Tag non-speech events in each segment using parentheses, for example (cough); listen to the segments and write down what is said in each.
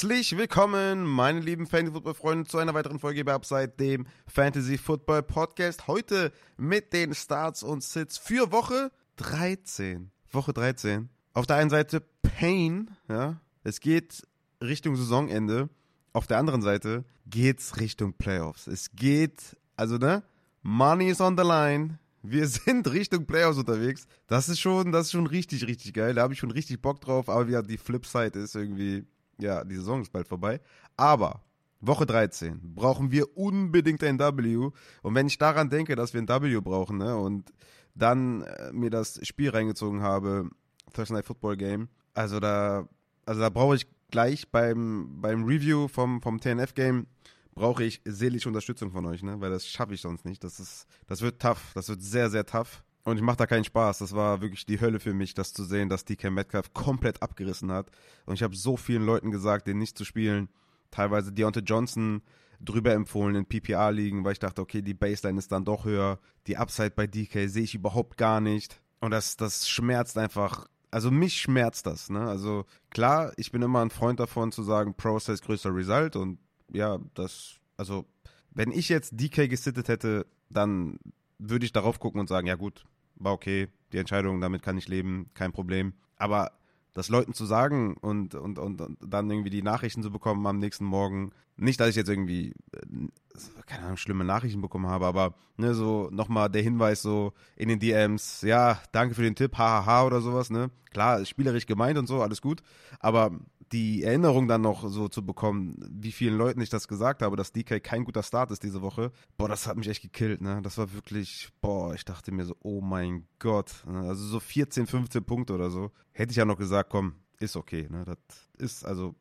Herzlich willkommen, meine lieben Fantasy-Football-Freunde, zu einer weiteren Folge bei Upside, dem Fantasy-Football-Podcast. Heute mit den Starts und Sits für Woche 13. Woche 13. Auf der einen Seite Pain, ja. Es geht Richtung Saisonende. Auf der anderen Seite geht's Richtung Playoffs. Es geht, also ne, Money is on the line. Wir (laughs) sind Richtung Playoffs unterwegs. Das ist schon, das ist schon richtig, richtig geil. Da habe ich schon richtig Bock drauf. Aber ja, die Flipside ist irgendwie, ja, die Saison ist bald vorbei. Aber Woche 13 brauchen wir unbedingt ein W. Und wenn ich daran denke, dass wir ein W brauchen, ne, und dann äh, mir das Spiel reingezogen habe, Thursday Night Football Game, also da, also da brauche ich gleich beim, beim Review vom, vom TNF Game brauche ich seelische Unterstützung von euch, ne? Weil das schaffe ich sonst nicht. Das ist, das wird tough. Das wird sehr, sehr tough. Und ich mache da keinen Spaß. Das war wirklich die Hölle für mich, das zu sehen, dass DK Metcalf komplett abgerissen hat. Und ich habe so vielen Leuten gesagt, den nicht zu spielen. Teilweise Deontay Johnson drüber empfohlen in PPA-Ligen, weil ich dachte, okay, die Baseline ist dann doch höher. Die Upside bei DK sehe ich überhaupt gar nicht. Und das, das schmerzt einfach. Also mich schmerzt das, ne? Also klar, ich bin immer ein Freund davon zu sagen, Process größer Result und ja, das, also, wenn ich jetzt DK gesittet hätte, dann würde ich darauf gucken und sagen, ja gut, war okay, die Entscheidung, damit kann ich leben, kein Problem. Aber das Leuten zu sagen und, und, und, und dann irgendwie die Nachrichten zu bekommen am nächsten Morgen, nicht, dass ich jetzt irgendwie, äh, keine Ahnung, schlimme Nachrichten bekommen habe, aber ne, so nochmal der Hinweis so in den DMs, ja, danke für den Tipp, hahaha oder sowas, ne? Klar, spielerisch gemeint und so, alles gut, aber die Erinnerung dann noch so zu bekommen, wie vielen Leuten ich das gesagt habe, dass DK kein guter Start ist diese Woche, boah, das hat mich echt gekillt, ne? Das war wirklich, boah, ich dachte mir so, oh mein Gott, ne? also so 14, 15 Punkte oder so. Hätte ich ja noch gesagt, komm, ist okay, ne? Das ist also,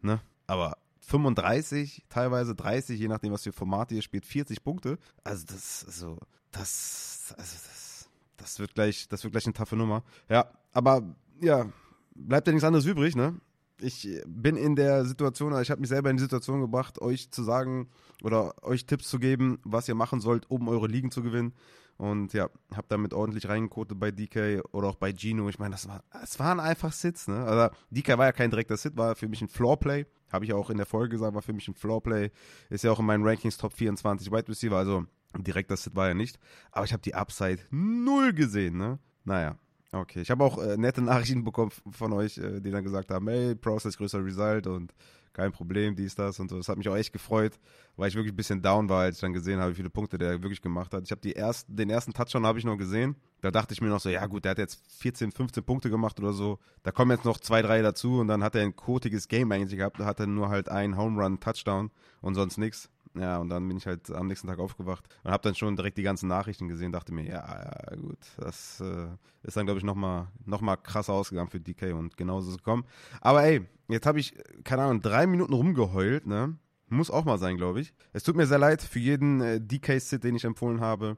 ne? Aber 35, teilweise 30, je nachdem, was für Formate ihr spielt, 40 Punkte. Also das, so, das, also das, das wird gleich, das wird gleich eine taffe Nummer. Ja, aber ja, bleibt ja nichts anderes übrig, ne? Ich bin in der Situation, also ich habe mich selber in die Situation gebracht, euch zu sagen oder euch Tipps zu geben, was ihr machen sollt, um eure Ligen zu gewinnen. Und ja, habe damit ordentlich reingekotet bei DK oder auch bei Gino. Ich meine, das, war, das waren einfach Sits, ne? Also DK war ja kein direkter Sit, war für mich ein Floorplay. Habe ich auch in der Folge gesagt, war für mich ein Floorplay. Ist ja auch in meinen Rankings Top 24 Wide Receiver, also direkter Sit war er nicht. Aber ich habe die Upside null gesehen, ne? Naja, Okay, ich habe auch äh, nette Nachrichten bekommen von euch, äh, die dann gesagt haben, hey, Process größer Result und kein Problem, dies, das und so. Das hat mich auch echt gefreut, weil ich wirklich ein bisschen down war, als ich dann gesehen habe, wie viele Punkte der wirklich gemacht hat. Ich habe ersten, den ersten Touchdown habe ich noch gesehen. Da dachte ich mir noch so, ja gut, der hat jetzt 14, 15 Punkte gemacht oder so. Da kommen jetzt noch zwei, drei dazu und dann hat er ein kotiges Game eigentlich gehabt. Da hat er nur halt einen Home Run Touchdown und sonst nichts. Ja, und dann bin ich halt am nächsten Tag aufgewacht und habe dann schon direkt die ganzen Nachrichten gesehen, dachte mir, ja, ja gut, das äh, ist dann, glaube ich, nochmal noch mal krasser ausgegangen für DK und genauso ist es gekommen. Aber ey, jetzt habe ich, keine Ahnung, drei Minuten rumgeheult, ne? Muss auch mal sein, glaube ich. Es tut mir sehr leid für jeden äh, DK-Sit, den ich empfohlen habe.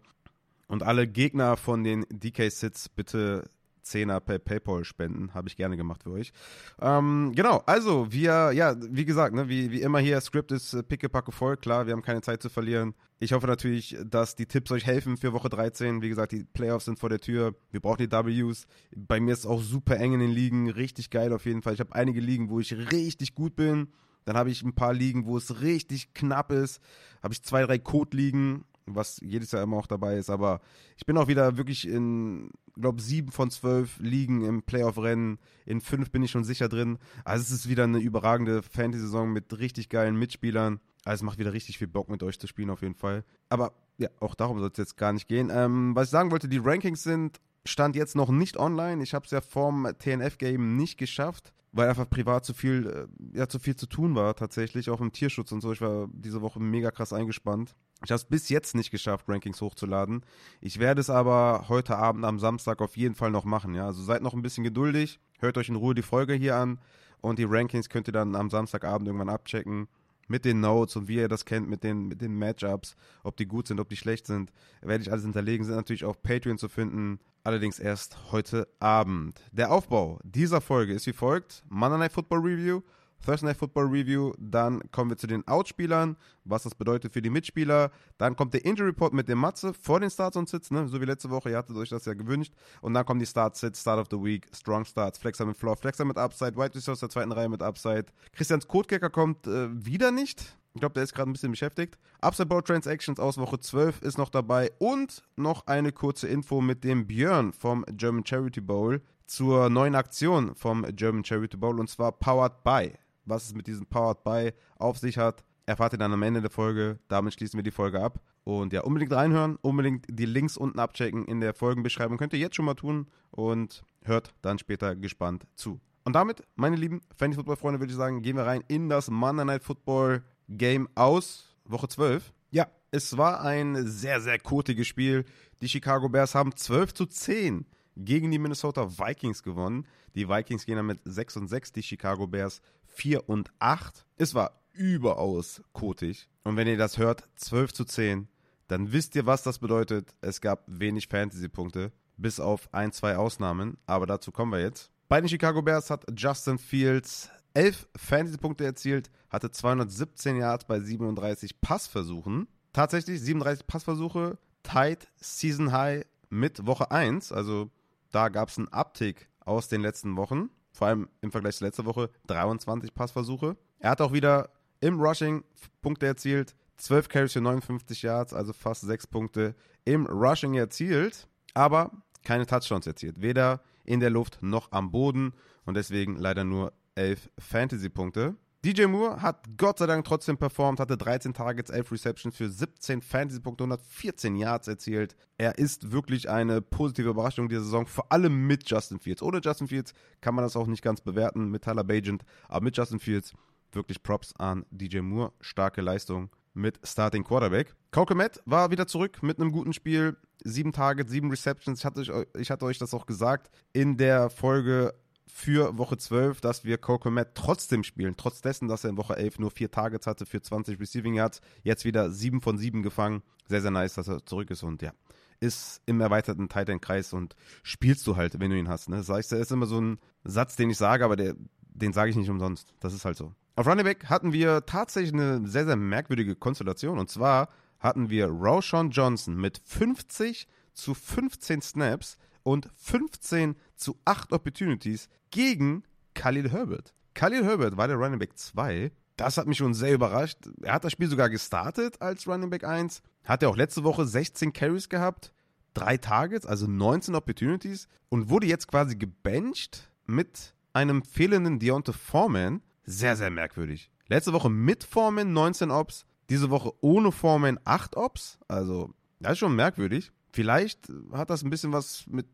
Und alle Gegner von den DK-Sits bitte Zehner per PayPal spenden. Habe ich gerne gemacht für euch. Ähm, genau, also wir, ja, wie gesagt, ne, wie, wie immer hier, Script ist äh, pickepacke voll, klar, wir haben keine Zeit zu verlieren. Ich hoffe natürlich, dass die Tipps euch helfen für Woche 13. Wie gesagt, die Playoffs sind vor der Tür. Wir brauchen die Ws. Bei mir ist es auch super eng in den Ligen. Richtig geil auf jeden Fall. Ich habe einige Ligen, wo ich richtig gut bin. Dann habe ich ein paar Ligen, wo es richtig knapp ist. Habe ich zwei, drei Code-Ligen was jedes Jahr immer auch dabei ist. Aber ich bin auch wieder wirklich in, glaube sieben von zwölf Ligen im Playoff-Rennen. In fünf bin ich schon sicher drin. Also es ist wieder eine überragende Fantasy-Saison mit richtig geilen Mitspielern. Also es macht wieder richtig viel Bock mit euch zu spielen auf jeden Fall. Aber ja, auch darum soll es jetzt gar nicht gehen. Ähm, was ich sagen wollte, die Rankings sind Stand jetzt noch nicht online. Ich habe es ja vorm TNF-Game nicht geschafft, weil einfach privat zu viel, äh, ja, zu viel zu tun war tatsächlich, auch im Tierschutz und so. Ich war diese Woche mega krass eingespannt. Ich habe es bis jetzt nicht geschafft, Rankings hochzuladen. Ich werde es aber heute Abend am Samstag auf jeden Fall noch machen. Ja, also seid noch ein bisschen geduldig, hört euch in Ruhe die Folge hier an und die Rankings könnt ihr dann am Samstagabend irgendwann abchecken mit den Notes und wie ihr das kennt mit den mit den Matchups, ob die gut sind, ob die schlecht sind, werde ich alles hinterlegen. Sind natürlich auf Patreon zu finden. Allerdings erst heute Abend. Der Aufbau dieser Folge ist wie folgt: Monday Night Football Review, Thursday Night Football Review, dann kommen wir zu den Outspielern, was das bedeutet für die Mitspieler, dann kommt der Injury Report mit dem Matze vor den Starts und Sits, ne? so wie letzte Woche, ihr hattet euch das ja gewünscht. Und dann kommen die Starts, Sits, Start of the Week, Strong Starts, Flexer mit Floor, Flexer mit Upside, White Resource der zweiten Reihe mit Upside, Christians Codekicker kommt äh, wieder nicht, ich glaube, der ist gerade ein bisschen beschäftigt. Upside Board Transactions aus Woche 12 ist noch dabei und noch eine kurze Info mit dem Björn vom German Charity Bowl zur neuen Aktion vom German Charity Bowl und zwar Powered by. Was es mit diesem Powered by auf sich hat, erfahrt ihr dann am Ende der Folge. Damit schließen wir die Folge ab. Und ja, unbedingt reinhören, unbedingt die Links unten abchecken in der Folgenbeschreibung. Könnt ihr jetzt schon mal tun und hört dann später gespannt zu. Und damit, meine lieben Fantasy-Football-Freunde, würde ich sagen, gehen wir rein in das Monday Night Football Game aus Woche 12. Ja, es war ein sehr, sehr kotiges Spiel. Die Chicago Bears haben 12 zu 10 gegen die Minnesota Vikings gewonnen. Die Vikings gehen dann mit 6 und 6, die Chicago Bears 4 und 8. Es war überaus kotig. Und wenn ihr das hört, 12 zu 10, dann wisst ihr, was das bedeutet. Es gab wenig Fantasy-Punkte, bis auf ein, zwei Ausnahmen. Aber dazu kommen wir jetzt. Bei den Chicago Bears hat Justin Fields 11 Fantasy-Punkte erzielt, hatte 217 Yards bei 37 Passversuchen. Tatsächlich 37 Passversuche, tight Season High mit Woche 1. Also da gab es einen Uptick aus den letzten Wochen. Vor allem im Vergleich zur letzten Woche 23 Passversuche. Er hat auch wieder im Rushing Punkte erzielt. 12 Carries für 59 Yards, also fast 6 Punkte im Rushing erzielt. Aber keine Touchdowns erzielt. Weder in der Luft noch am Boden. Und deswegen leider nur 11 Fantasy-Punkte. DJ Moore hat Gott sei Dank trotzdem performt, hatte 13 Targets, 11 Receptions für 17 Fantasy-Punkte, 114 Yards erzielt. Er ist wirklich eine positive Überraschung dieser Saison, vor allem mit Justin Fields. Ohne Justin Fields kann man das auch nicht ganz bewerten, mit Tyler Bagent, aber mit Justin Fields wirklich Props an DJ Moore. Starke Leistung mit Starting Quarterback. Kokemet war wieder zurück mit einem guten Spiel. Sieben Targets, sieben Receptions. Ich hatte, ich hatte euch das auch gesagt in der Folge für Woche 12, dass wir Coco Matt trotzdem spielen, trotz dessen, dass er in Woche 11 nur vier Targets hatte für 20 Receiving Yards, jetzt wieder 7 von 7 gefangen. Sehr, sehr nice, dass er zurück ist und ja, ist im erweiterten Tight End Kreis und spielst du halt, wenn du ihn hast. Ne? Das ist immer so ein Satz, den ich sage, aber der, den sage ich nicht umsonst. Das ist halt so. Auf Running Back hatten wir tatsächlich eine sehr, sehr merkwürdige Konstellation und zwar hatten wir Roshan Johnson mit 50 zu 15 Snaps und 15 zu 8 Opportunities gegen Khalil Herbert. Khalil Herbert war der Running Back 2. Das hat mich schon sehr überrascht. Er hat das Spiel sogar gestartet als Running Back 1. Hat er auch letzte Woche 16 Carries gehabt, drei Targets, also 19 Opportunities und wurde jetzt quasi gebencht mit einem fehlenden Deontay Foreman. Sehr, sehr merkwürdig. Letzte Woche mit Foreman 19 Ops, diese Woche ohne Foreman 8 Ops. Also, das ist schon merkwürdig. Vielleicht hat das ein bisschen was mit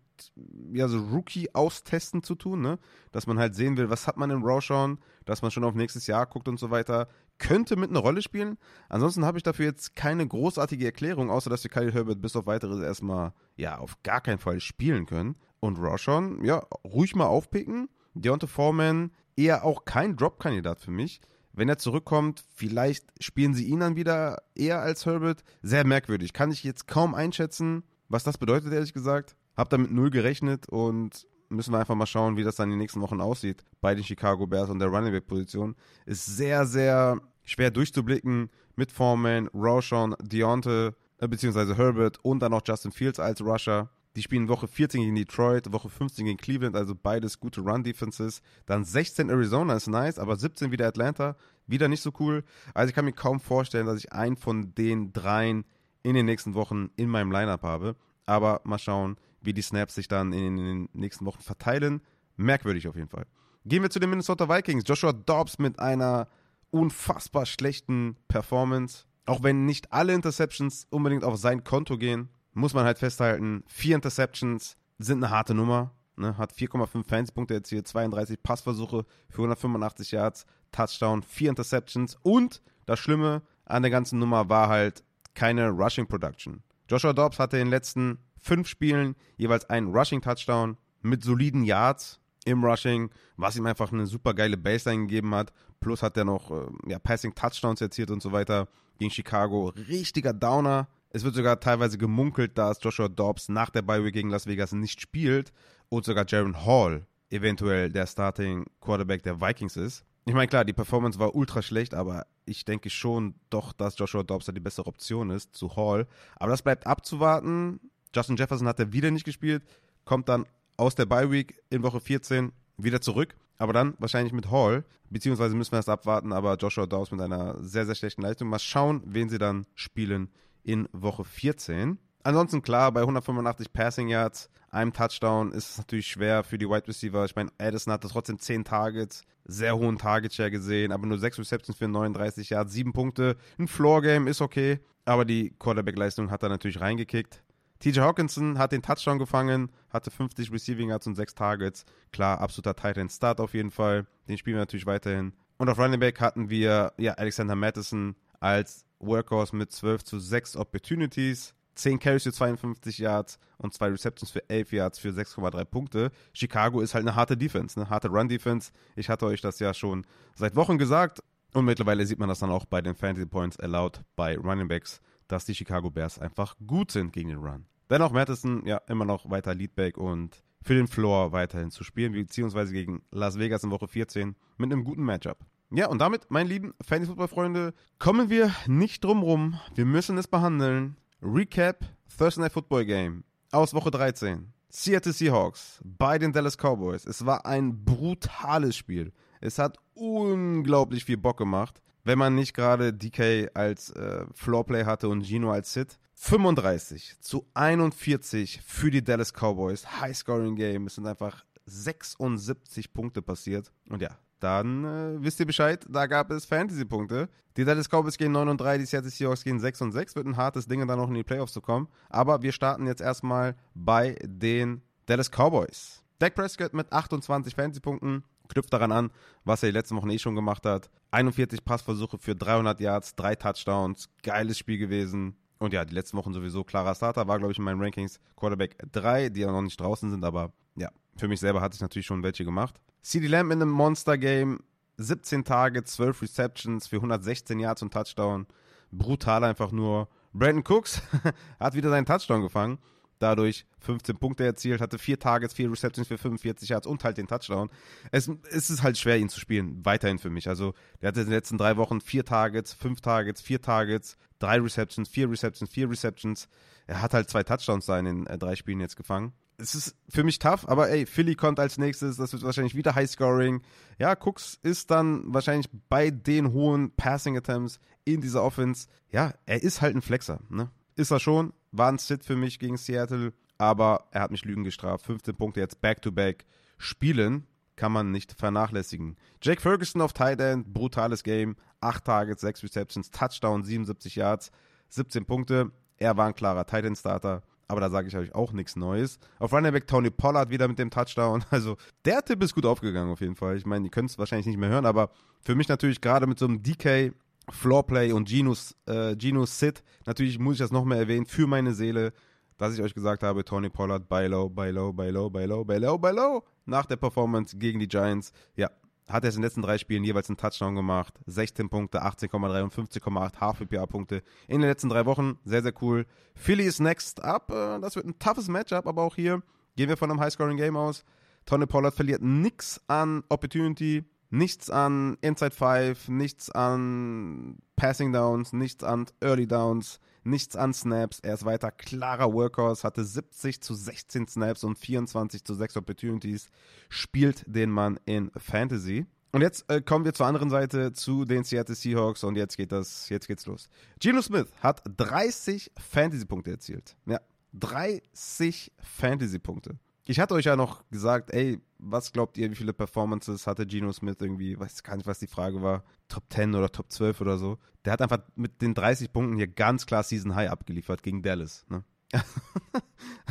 ja, so Rookie-Austesten zu tun, ne? Dass man halt sehen will, was hat man in Roshan, dass man schon auf nächstes Jahr guckt und so weiter. Könnte mit einer Rolle spielen. Ansonsten habe ich dafür jetzt keine großartige Erklärung, außer dass wir Kyle Herbert bis auf weiteres erstmal, ja, auf gar keinen Fall spielen können. Und Roshan, ja, ruhig mal aufpicken. Deontay Foreman, eher auch kein Drop-Kandidat für mich. Wenn er zurückkommt, vielleicht spielen sie ihn dann wieder eher als Herbert. Sehr merkwürdig. Kann ich jetzt kaum einschätzen, was das bedeutet, ehrlich gesagt. Hab damit null gerechnet und müssen wir einfach mal schauen, wie das dann in den nächsten Wochen aussieht bei den Chicago Bears und der Running Back Position. Ist sehr, sehr schwer durchzublicken mit Foreman, Roshan, Deontay, äh, beziehungsweise Herbert und dann noch Justin Fields als Rusher. Die spielen Woche 14 gegen Detroit, Woche 15 gegen Cleveland, also beides gute Run-Defenses. Dann 16 Arizona ist nice, aber 17 wieder Atlanta, wieder nicht so cool. Also ich kann mir kaum vorstellen, dass ich einen von den dreien in den nächsten Wochen in meinem Lineup habe. Aber mal schauen, wie die Snaps sich dann in den nächsten Wochen verteilen. Merkwürdig auf jeden Fall. Gehen wir zu den Minnesota Vikings. Joshua Dobbs mit einer unfassbar schlechten Performance. Auch wenn nicht alle Interceptions unbedingt auf sein Konto gehen, muss man halt festhalten, vier Interceptions sind eine harte Nummer. Ne? Hat 4,5 Fanspunkte erzielt, 32 Passversuche für 185 Yards, Touchdown, vier Interceptions und das Schlimme an der ganzen Nummer war halt keine Rushing Production. Joshua Dobbs hatte in den letzten fünf Spielen jeweils einen Rushing-Touchdown mit soliden Yards im Rushing, was ihm einfach eine super geile Baseline gegeben hat. Plus hat er noch äh, ja, Passing-Touchdowns erzielt und so weiter gegen Chicago. Richtiger Downer. Es wird sogar teilweise gemunkelt, dass Joshua Dobbs nach der Bye gegen Las Vegas nicht spielt und sogar Jaron Hall eventuell der Starting Quarterback der Vikings ist. Ich meine, klar, die Performance war ultra schlecht, aber ich denke schon doch, dass Joshua Dobbs da die bessere Option ist zu Hall. Aber das bleibt abzuwarten. Justin Jefferson hat er wieder nicht gespielt, kommt dann aus der Bye Week in Woche 14 wieder zurück. Aber dann wahrscheinlich mit Hall, beziehungsweise müssen wir erst abwarten, aber Joshua Dobbs mit einer sehr, sehr schlechten Leistung. Mal schauen, wen sie dann spielen in Woche 14. Ansonsten klar, bei 185 Passing Yards, einem Touchdown ist es natürlich schwer für die Wide Receiver. Ich meine, Addison hatte trotzdem 10 Targets, sehr hohen Target Share gesehen, aber nur 6 Receptions für 39 Yards, 7 Punkte. Ein Floor Game ist okay, aber die Quarterback-Leistung hat er natürlich reingekickt. TJ Hawkinson hat den Touchdown gefangen, hatte 50 Receiving Yards und 6 Targets. Klar, absoluter Tight Start auf jeden Fall. Den spielen wir natürlich weiterhin. Und auf Running Back hatten wir ja, Alexander Madison als Workhorse mit 12 zu 6 Opportunities. 10 Carries für 52 Yards und 2 Receptions für 11 Yards für 6,3 Punkte. Chicago ist halt eine harte Defense, eine harte Run-Defense. Ich hatte euch das ja schon seit Wochen gesagt und mittlerweile sieht man das dann auch bei den Fantasy Points allowed bei Running Backs, dass die Chicago Bears einfach gut sind gegen den Run. Dennoch Madison ja immer noch weiter Leadback und für den Floor weiterhin zu spielen, beziehungsweise gegen Las Vegas in Woche 14 mit einem guten Matchup. Ja, und damit, meine lieben Fantasy-Football-Freunde, kommen wir nicht drum rum. Wir müssen es behandeln. Recap Thursday Night Football Game aus Woche 13. Seattle Seahawks bei den Dallas Cowboys. Es war ein brutales Spiel. Es hat unglaublich viel Bock gemacht, wenn man nicht gerade DK als äh, Floorplay hatte und Gino als Sit. 35 zu 41 für die Dallas Cowboys. High-Scoring Game. Es sind einfach 76 Punkte passiert. Und ja, dann äh, wisst ihr Bescheid, da gab es Fantasy-Punkte. Die Dallas Cowboys gehen 9 und 3, die Seattle Seahawks gehen 6 und 6. Wird ein hartes Ding, dann noch in die Playoffs zu kommen. Aber wir starten jetzt erstmal bei den Dallas Cowboys. Dak Prescott mit 28 Fantasy-Punkten knüpft daran an, was er die letzten Wochen eh schon gemacht hat. 41 Passversuche für 300 Yards, 3 Touchdowns. Geiles Spiel gewesen. Und ja, die letzten Wochen sowieso klarer Starter. War, glaube ich, in meinen Rankings Quarterback 3, die ja noch nicht draußen sind. Aber ja, für mich selber hatte ich natürlich schon welche gemacht. CD Lamb in einem Monster-Game, 17 Tage, 12 Receptions für 116 Yards und Touchdown. Brutal einfach nur. Brandon Cooks (laughs) hat wieder seinen Touchdown gefangen. Dadurch 15 Punkte erzielt, hatte 4 Targets, 4 Receptions für 45 Yards und halt den Touchdown. Es, es ist halt schwer, ihn zu spielen, weiterhin für mich. Also, der hatte in den letzten drei Wochen 4 Targets, 5 Targets, 4 Targets, 3 Receptions, 4 Receptions, 4 Receptions. Er hat halt zwei Touchdowns da in den äh, drei Spielen jetzt gefangen es ist für mich tough, aber ey, Philly kommt als nächstes, das wird wahrscheinlich wieder Highscoring. Ja, Cooks ist dann wahrscheinlich bei den hohen Passing Attempts in dieser Offense. Ja, er ist halt ein Flexer, ne? Ist er schon, war ein Sit für mich gegen Seattle, aber er hat mich Lügen gestraft. 15 Punkte jetzt back-to-back. Spielen kann man nicht vernachlässigen. Jake Ferguson auf Tight End, brutales Game. 8 Targets, 6 Receptions, Touchdown, 77 Yards, 17 Punkte. Er war ein klarer Tight End Starter aber da sage ich euch auch nichts Neues. Auf Running Back Tony Pollard wieder mit dem Touchdown. (laughs) Also der Tipp ist gut aufgegangen auf jeden Fall. Ich meine, ihr könnt es wahrscheinlich nicht mehr hören, aber für mich natürlich gerade mit so einem DK Floorplay und Genos, äh, Genos Sit, natürlich muss ich das noch mehr erwähnen, für meine Seele, dass ich euch gesagt habe, Tony Pollard, buy low, buy low, buy low, buy low, buy low, buy low, nach der Performance gegen die Giants. Ja, hat er in den letzten drei Spielen jeweils einen Touchdown gemacht. 16 Punkte, 18,3 und 15,8 Half-PPA-Punkte in den letzten drei Wochen. Sehr, sehr cool. Philly ist next up. Äh, das wird ein toughes Matchup, aber auch hier gehen wir von einem High-Scoring-Game aus. Tony Pollard verliert nichts an Opportunity, nichts an Inside Five, nichts an Passing Downs, nichts an Early Downs nichts an Snaps. Er ist weiter klarer Workhorse, hatte 70 zu 16 Snaps und 24 zu 6 Opportunities. Spielt den Mann in Fantasy. Und jetzt äh, kommen wir zur anderen Seite zu den Seattle Seahawks und jetzt geht das, jetzt geht's los. Geno Smith hat 30 Fantasy-Punkte erzielt. Ja, 30 Fantasy-Punkte. Ich hatte euch ja noch gesagt, ey, was glaubt ihr, wie viele Performances hatte Geno Smith irgendwie? Weiß gar nicht, was die Frage war. Top 10 oder Top 12 oder so. Der hat einfach mit den 30 Punkten hier ganz klar Season High abgeliefert gegen Dallas. Ne? (laughs)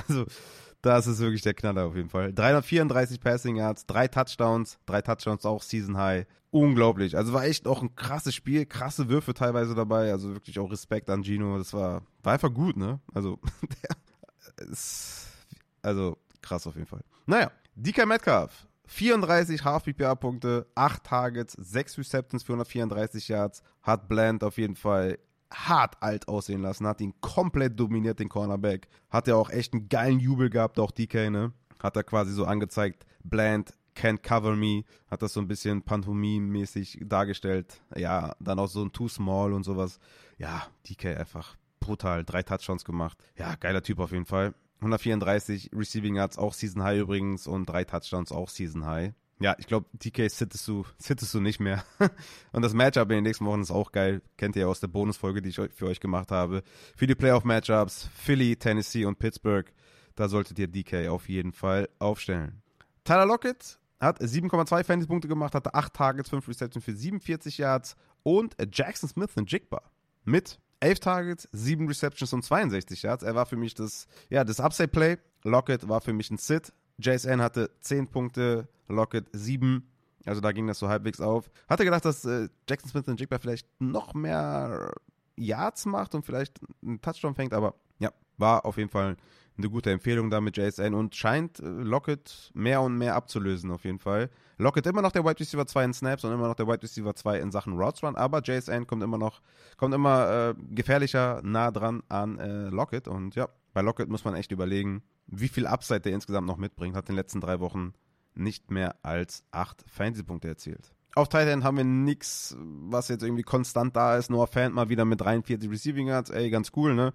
also, das ist wirklich der Knaller auf jeden Fall. 334 Passing Yards, drei Touchdowns, drei Touchdowns auch Season High. Unglaublich. Also war echt auch ein krasses Spiel, krasse Würfe teilweise dabei. Also wirklich auch Respekt an Gino. Das war, war einfach gut, ne? Also, (laughs) der ist, also krass auf jeden Fall. Naja, DK Metcalf, 34 Half-PPA-Punkte, 8 Targets, 6 Receptions für 134 Yards, hat Bland auf jeden Fall hart alt aussehen lassen, hat ihn komplett dominiert, den Cornerback. Hat er auch echt einen geilen Jubel gehabt, auch DK, ne? Hat er quasi so angezeigt, Bland Can't Cover Me, hat das so ein bisschen Pantomime-mäßig dargestellt. Ja, dann auch so ein Too Small und sowas. Ja, DK einfach brutal, drei Touchdowns gemacht. Ja, geiler Typ auf jeden Fall. 134 Receiving Yards, auch Season High übrigens und drei Touchdowns, auch Season High. Ja, ich glaube, DK sittest du, (laughs) sittest du nicht mehr. (laughs) und das Matchup in den nächsten Wochen ist auch geil. Kennt ihr aus der Bonusfolge, die ich für euch gemacht habe. Für die Playoff-Matchups, Philly, Tennessee und Pittsburgh. Da solltet ihr DK auf jeden Fall aufstellen. Tyler Lockett hat 7,2 Fantasy-Punkte gemacht, hatte 8 Targets, 5 Receptions für 47 Yards und Jackson Smith und Jigba mit 11 Targets, 7 Receptions und 62 Yards. Er war für mich das, ja, das Upside-Play. Lockett war für mich ein Sit. JSN hatte 10 Punkte, Lockett 7. Also da ging das so halbwegs auf. Hatte gedacht, dass äh, Jackson Smith und Jigba vielleicht noch mehr Yards macht und vielleicht einen Touchdown fängt, aber ja, war auf jeden Fall eine gute Empfehlung da mit JSN und scheint äh, Lockett mehr und mehr abzulösen auf jeden Fall. Lockett immer noch der Wide Receiver 2 in Snaps und immer noch der Wide Receiver 2 in Sachen Routes Run, aber JSN kommt immer noch, kommt immer äh, gefährlicher nah dran an äh, Lockett und ja, bei Lockett muss man echt überlegen, wie viel Upside der insgesamt noch mitbringt. Hat in den letzten drei Wochen nicht mehr als 8 Fantasy-Punkte erzielt. Auf Titan haben wir nichts, was jetzt irgendwie konstant da ist. Noah Fant mal wieder mit 43 Receiving Yards. Ey, ganz cool, ne?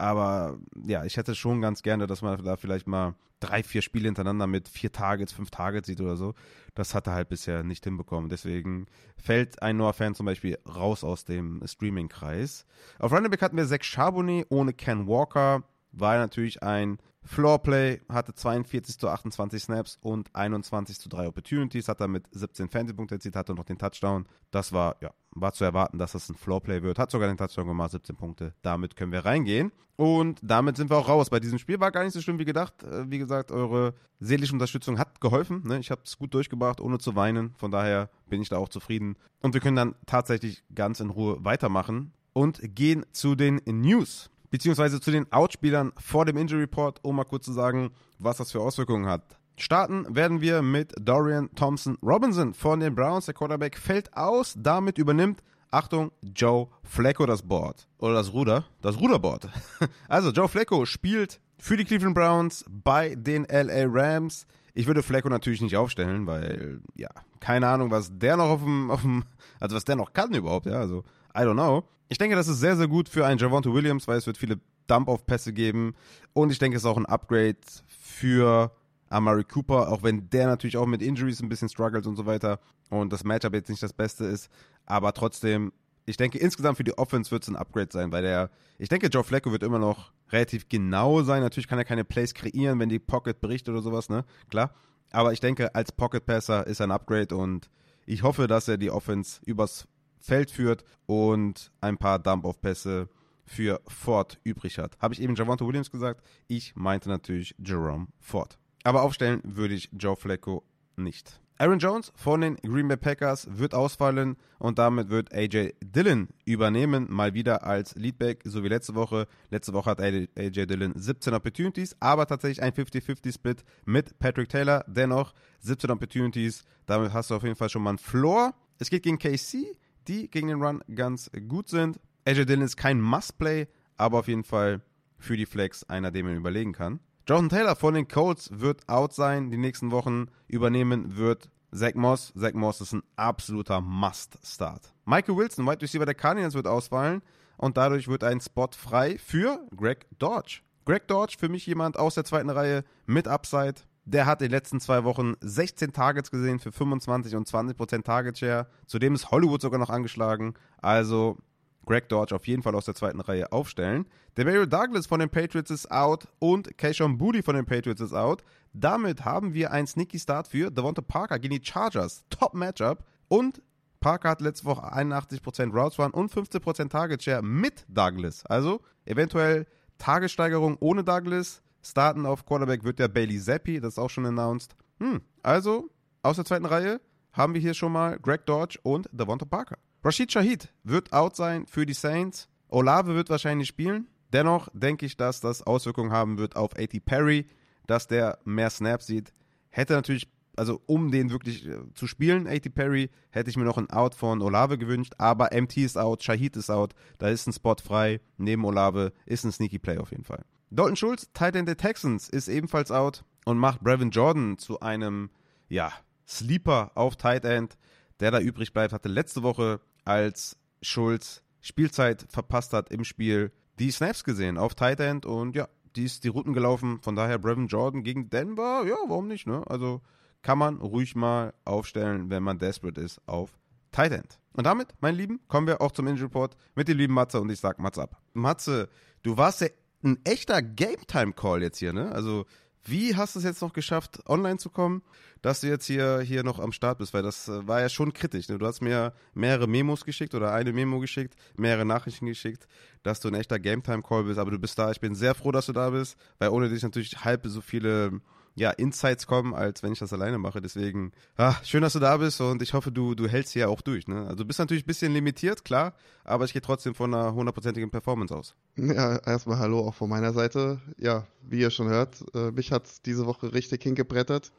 Aber ja, ich hätte schon ganz gerne, dass man da vielleicht mal drei, vier Spiele hintereinander mit vier Targets, fünf Targets sieht oder so. Das hat er halt bisher nicht hinbekommen. Deswegen fällt ein Noah Fan zum Beispiel raus aus dem Streaming-Kreis. Auf Running Back hatten wir Zach Charbonnet ohne Ken Walker. War natürlich ein Floorplay, hatte 42 zu 28 Snaps und 21 zu 3 Opportunities, hat damit 17 Fantasy-Punkte erzielt, hatte noch den Touchdown. Das war, ja, war zu erwarten, dass das ein Floorplay wird. Hat sogar den Touchdown gemacht, 17 Punkte. Damit können wir reingehen. Und damit sind wir auch raus. Bei diesem Spiel war gar nicht so schlimm wie gedacht. Äh, wie gesagt, eure seelische Unterstützung hat geholfen. Ne? Ich habe es gut durchgebracht, ohne zu weinen. Von daher bin ich da auch zufrieden. Und wir können dann tatsächlich ganz in Ruhe weitermachen und gehen zu den News beziehungsweise zu den Outspielern vor dem Injury Report, um mal kurz zu sagen, was das für Auswirkungen hat. Starten werden wir mit Dorian Thompson Robinson von den Browns. Der Quarterback fällt aus, damit übernimmt, Achtung, Joe Flacco das Board. Oder das Ruder, das Ruderboard. (laughs) Also Joe Flacco spielt für die Cleveland Browns bei den LA Rams. Ich würde Flacco natürlich nicht aufstellen, weil, ja, keine Ahnung, was der noch auf dem, auf dem also was der noch kann überhaupt, ja, also, I don't know. Ich denke, das ist sehr, sehr gut für einen Javonte Williams, weil es wird viele Dump-Off-Pässe geben. Und ich denke, es ist auch ein Upgrade für Amari Cooper, auch wenn der natürlich auch mit Injuries ein bisschen struggles und so weiter und das Matchup jetzt nicht das Beste ist. Aber trotzdem, ich denke, insgesamt für die Offense wird es ein Upgrade sein, weil der, ich denke, Joe Flacco wird immer noch relativ genau sein. Natürlich kann er keine Plays kreieren, wenn die Pocket bricht oder sowas, ne? Klar. Aber ich denke, als Pocket Passer ist er ein Upgrade und ich hoffe, dass er die Offense übers Feld führt und ein paar Dump-Off-Pässe für Ford übrig hat. Habe ich eben Javante Williams gesagt? Ich meinte natürlich Jerome Ford. Aber aufstellen würde ich Joe Flacco nicht. Aaron Jones von den Green Bay Packers wird ausfallen und damit wird AJ Dillon übernehmen, mal wieder als Leadback, so wie letzte Woche. Letzte Woche hat AJ Dillon 17 Opportunities, aber tatsächlich ein 50-50-Split mit Patrick Taylor. Dennoch 17 Opportunities, damit hast du auf jeden Fall schon mal einen Floor. Es geht gegen KC, die gegen den Run ganz gut sind. AJ Dillon ist kein Must-Play, aber auf jeden Fall für die Flex einer, den man überlegen kann. Jonathan Taylor von den Colts wird out sein. Die nächsten Wochen übernehmen wird Zach Moss. Zach Moss ist ein absoluter Must-Start. Michael Wilson, Wide Receiver der Cardinals, wird ausfallen und dadurch wird ein Spot frei für Greg Dodge. Greg Dodge, für mich jemand aus der zweiten Reihe mit Upside, der hat in den letzten zwei Wochen 16 Targets gesehen für 25 und 20% Target Share. Zudem ist Hollywood sogar noch angeschlagen. Also Greg Dodge auf jeden Fall aus der zweiten Reihe aufstellen. Der Mario Douglas von den Patriots ist out und Keishon Booty von den Patriots ist out. Damit haben wir einen Sneaky Start für Devonta Parker gegen die Chargers. Top Matchup. Und Parker hat letzte Woche 81% Routes Run und 15% Target Share mit Douglas. Also eventuell Tagessteigerung ohne Douglas. Starten auf Quarterback wird der Bailey Zappi, das ist auch schon announced. Hm, also aus der zweiten Reihe haben wir hier schon mal Greg Dodge und Devonta Parker. Rashid Shahid wird out sein für die Saints. Olave wird wahrscheinlich spielen. Dennoch denke ich, dass das Auswirkungen haben wird auf A.T. Perry, dass der mehr Snaps sieht. Hätte natürlich, also um den wirklich äh, zu spielen, A.T. Perry, hätte ich mir noch ein Out von Olave gewünscht. Aber MT ist out, Shahid ist out, da ist ein Spot frei. Neben Olave ist ein Sneaky Play auf jeden Fall. Dalton Schulz, Titan der Texans, ist ebenfalls out und macht Brevin Jordan zu einem, ja, Sleeper auf Tight End, der da übrig bleibt, hatte letzte Woche, als Schulz Spielzeit verpasst hat im Spiel, die Snaps gesehen auf Tight End und ja, die ist die Routen gelaufen. Von daher Brevin Jordan gegen Denver, ja, warum nicht, ne? Also kann man ruhig mal aufstellen, wenn man desperate ist auf Tight End. Und damit, mein Lieben, kommen wir auch zum Injury Report mit dem lieben Matze und ich sag Matze ab. Matze, du warst ja ein echter Game Time Call jetzt hier, ne? Also wie hast du es jetzt noch geschafft, online zu kommen, dass du jetzt hier, hier noch am Start bist? Weil das äh, war ja schon kritisch. Ne? Du hast mir mehrere Memos geschickt oder eine Memo geschickt, mehrere Nachrichten geschickt, dass du ein echter Game Time Call bist. Aber du bist da. Ich bin sehr froh, dass du da bist, weil ohne dich natürlich halb so viele ja, Insights kommen, als wenn ich das alleine mache. Deswegen, ah, schön, dass du da bist und ich hoffe, du, du hältst hier auch durch. Ne? Also du bist natürlich ein bisschen limitiert, klar, aber ich gehe trotzdem von einer hundertprozentigen Performance aus. Ja, erstmal Hallo auch von meiner Seite. Ja, wie ihr schon hört, äh, mich hat es diese Woche richtig hingebrettert.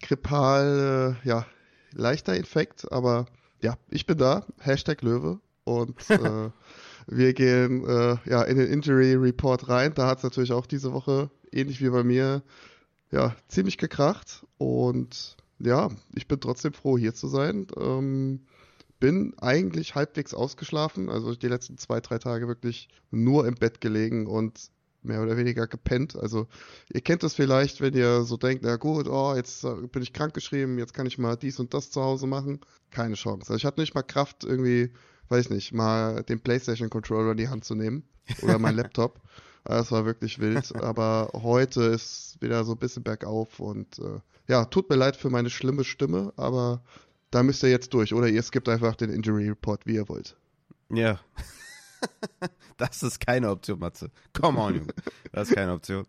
Kripal, äh, ja, leichter Infekt, aber ja, ich bin da. Hashtag Löwe und (laughs) äh, wir gehen äh, ja in den Injury Report rein. Da hat es natürlich auch diese Woche, ähnlich wie bei mir, ja, ziemlich gekracht und ja, ich bin trotzdem froh, hier zu sein. Ähm, bin eigentlich halbwegs ausgeschlafen, also die letzten zwei, drei Tage wirklich nur im Bett gelegen und mehr oder weniger gepennt. Also ihr kennt das vielleicht, wenn ihr so denkt, na gut, oh, jetzt bin ich krankgeschrieben, jetzt kann ich mal dies und das zu Hause machen. Keine Chance. Also ich hatte nicht mal Kraft, irgendwie, weiß nicht, mal den PlayStation Controller in die Hand zu nehmen oder mein (laughs) Laptop. Das war wirklich wild. (laughs) Aber heute ist wieder so ein bisschen bergauf und äh, ja, tut mir leid für meine schlimme Stimme, aber da müsst ihr jetzt durch. Oder ihr skippt einfach den Injury Report, wie ihr wollt. Ja. (laughs) das ist keine Option, Matze. Come on, Junge. Das ist keine Option.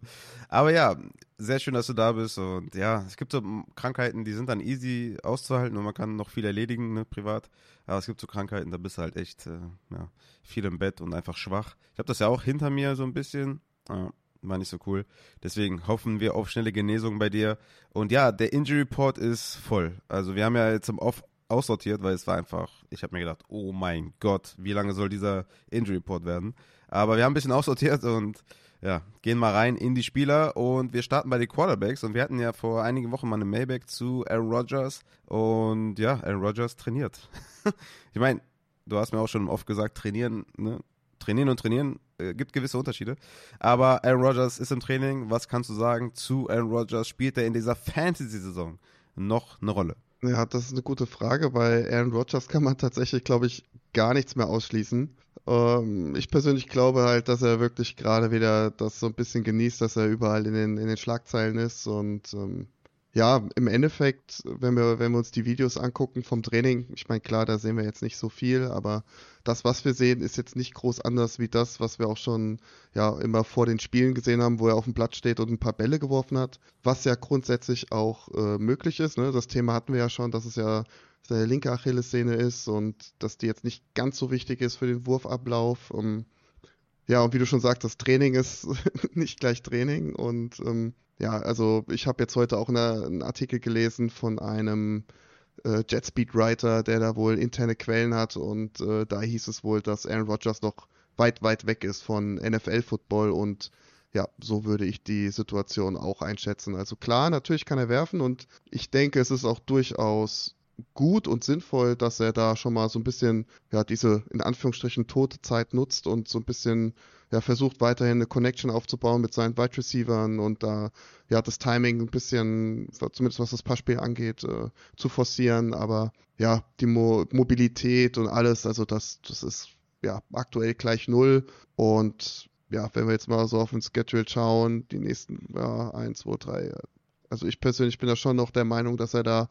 Aber ja, sehr schön, dass du da bist. Und ja, es gibt so Krankheiten, die sind dann easy auszuhalten und man kann noch viel erledigen, ne, privat. Aber es gibt so Krankheiten, da bist du halt echt äh, ja, viel im Bett und einfach schwach. Ich habe das ja auch hinter mir so ein bisschen. Ja, war nicht so cool. Deswegen hoffen wir auf schnelle Genesung bei dir. Und ja, der Injury Report ist voll. Also wir haben ja jetzt im Off aussortiert, weil es war einfach, ich habe mir gedacht, oh mein Gott, wie lange soll dieser Injury Report werden? Aber wir haben ein bisschen aussortiert und ja, gehen mal rein in die Spieler und wir starten bei den Quarterbacks und wir hatten ja vor einigen Wochen mal eine Mailback zu Aaron Rodgers und ja, Aaron Rodgers trainiert. (laughs) ich meine, du hast mir auch schon oft gesagt, trainieren, ne? Trainieren und trainieren äh, gibt gewisse Unterschiede. Aber Aaron Rodgers ist im Training. Was kannst du sagen zu Aaron Rodgers? Spielt er in dieser Fantasy-Saison noch eine Rolle? Ja, das ist eine gute Frage. Bei Aaron Rodgers kann man tatsächlich, glaube ich, gar nichts mehr ausschließen. Ähm, ich persönlich glaube halt, dass er wirklich gerade wieder das so ein bisschen genießt, dass er überall in den, in den Schlagzeilen ist und ähm, ja, im Endeffekt, wenn wir, wenn wir uns die Videos angucken vom Training, ich meine, klar, da sehen wir jetzt nicht so viel, aber das, was wir sehen, ist jetzt nicht groß anders wie das, was wir auch schon ja immer vor den Spielen gesehen haben, wo er auf dem Platz steht und ein paar Bälle geworfen hat, was ja grundsätzlich auch äh, möglich ist. Ne? Das Thema hatten wir ja schon, dass es ja seine linke Achillessehne ist und dass die jetzt nicht ganz so wichtig ist für den Wurfablauf. Um, ja, und wie du schon sagst, das Training ist (laughs) nicht gleich Training. Und ähm, ja, also ich habe jetzt heute auch eine, einen Artikel gelesen von einem äh, Jetspeed-Writer, der da wohl interne Quellen hat. Und äh, da hieß es wohl, dass Aaron Rodgers noch weit, weit weg ist von NFL-Football und ja, so würde ich die Situation auch einschätzen. Also klar, natürlich kann er werfen. Und ich denke, es ist auch durchaus gut und sinnvoll, dass er da schon mal so ein bisschen, ja, diese in Anführungsstrichen tote Zeit nutzt und so ein bisschen ja, versucht weiterhin eine Connection aufzubauen mit seinen Wide Receivern und da ja das Timing ein bisschen, zumindest was das Passspiel angeht, äh, zu forcieren. Aber ja, die Mo Mobilität und alles, also das, das ist ja aktuell gleich null. Und ja, wenn wir jetzt mal so auf den Schedule schauen, die nächsten, ja, eins, zwei, drei, also ich persönlich bin da schon noch der Meinung, dass er da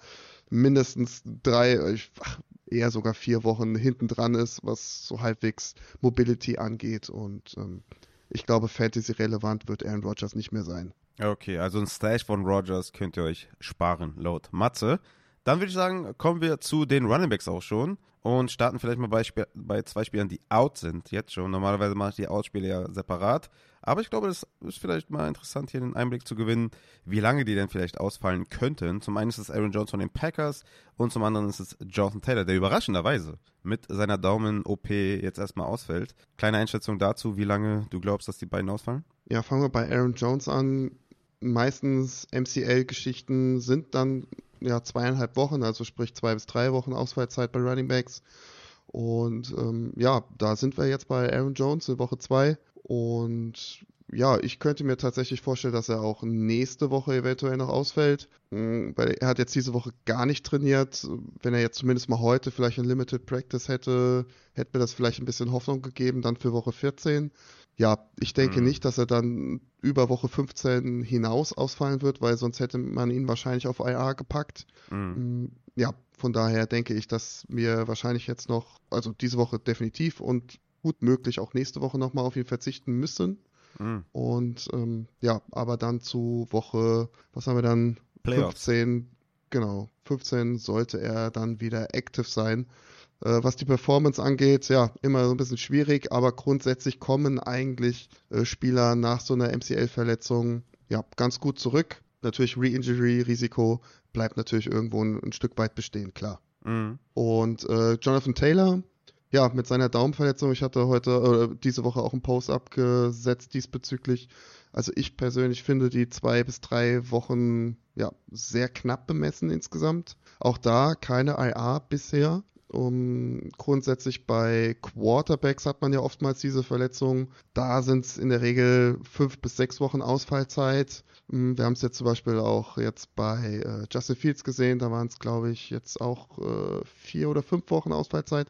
mindestens drei, ach, eher sogar vier Wochen hinten dran ist, was so halbwegs Mobility angeht. Und ähm, ich glaube, Fantasy-relevant wird Aaron Rodgers nicht mehr sein. Okay, also ein Stash von Rodgers könnt ihr euch sparen, laut Matze. Dann würde ich sagen, kommen wir zu den Runningbacks auch schon und starten vielleicht mal bei, bei, zwei Spielern, die out sind, jetzt schon. Normalerweise mache ich die Outspiele ja separat. Aber ich glaube, das ist vielleicht mal interessant, hier einen Einblick zu gewinnen, wie lange die denn vielleicht ausfallen könnten. Zum einen ist es Aaron Jones von den Packers und zum anderen ist es Jonathan Taylor, der überraschenderweise mit seiner Daumen-OP jetzt erstmal ausfällt. Kleine Einschätzung dazu, wie lange du glaubst, dass die beiden ausfallen? Ja, fangen wir bei Aaron Jones an. Meistens MCL-Geschichten sind dann ja, zweieinhalb Wochen, also sprich zwei bis drei Wochen Ausfallzeit bei Running Backs. Und ähm, ja, da sind wir jetzt bei Aaron Jones in Woche zwei. Und ja, ich könnte mir tatsächlich vorstellen, dass er auch nächste Woche eventuell noch ausfällt, hm, weil er hat jetzt diese Woche gar nicht trainiert. Wenn er jetzt zumindest mal heute vielleicht ein Limited Practice hätte, hätte mir das vielleicht ein bisschen Hoffnung gegeben, dann für Woche 14. Ja, ich denke mhm. nicht, dass er dann über Woche 15 hinaus ausfallen wird, weil sonst hätte man ihn wahrscheinlich auf IA gepackt. Mhm. Hm, ja, von daher denke ich, dass wir wahrscheinlich jetzt noch, also diese Woche definitiv und gut möglich auch nächste Woche nochmal auf ihn verzichten müssen. Mhm. Und ähm, ja, aber dann zu Woche, was haben wir dann? Playoffs. 15, genau, 15 sollte er dann wieder active sein. Äh, was die Performance angeht, ja, immer so ein bisschen schwierig, aber grundsätzlich kommen eigentlich äh, Spieler nach so einer MCL-Verletzung ja ganz gut zurück. Natürlich Re-Injury-Risiko bleibt natürlich irgendwo ein, ein, Stück weit bestehen, klar. Mhm. Und äh, Jonathan Taylor, ja, mit seiner Daumenverletzung, ich hatte heute, äh, diese Woche auch einen Post abgesetzt diesbezüglich. Also ich persönlich finde die zwei bis drei Wochen ja sehr knapp bemessen insgesamt. Auch da keine IA bisher. Um, grundsätzlich bei Quarterbacks hat man ja oftmals diese Verletzungen. Da sind es in der Regel fünf bis sechs Wochen Ausfallzeit. Hm, wir haben es jetzt zum Beispiel auch jetzt bei äh, Justin Fields gesehen. Da waren es, glaube ich, jetzt auch äh, vier oder fünf Wochen Ausfallzeit.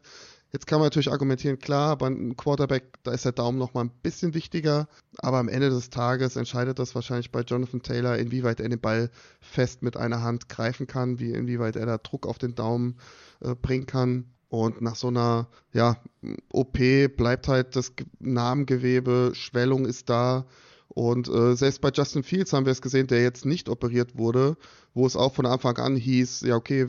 Jetzt kann man natürlich argumentieren, klar, beim Quarterback, da ist der Daumen noch mal ein bisschen wichtiger, aber am Ende des Tages entscheidet das wahrscheinlich bei Jonathan Taylor, inwieweit er den Ball fest mit einer Hand greifen kann, wie inwieweit er da Druck auf den Daumen äh, bringen kann. Und nach so einer ja, OP bleibt halt das Namengewebe, Schwellung ist da. Und äh, selbst bei Justin Fields haben wir es gesehen, der jetzt nicht operiert wurde, wo es auch von Anfang an hieß, ja okay,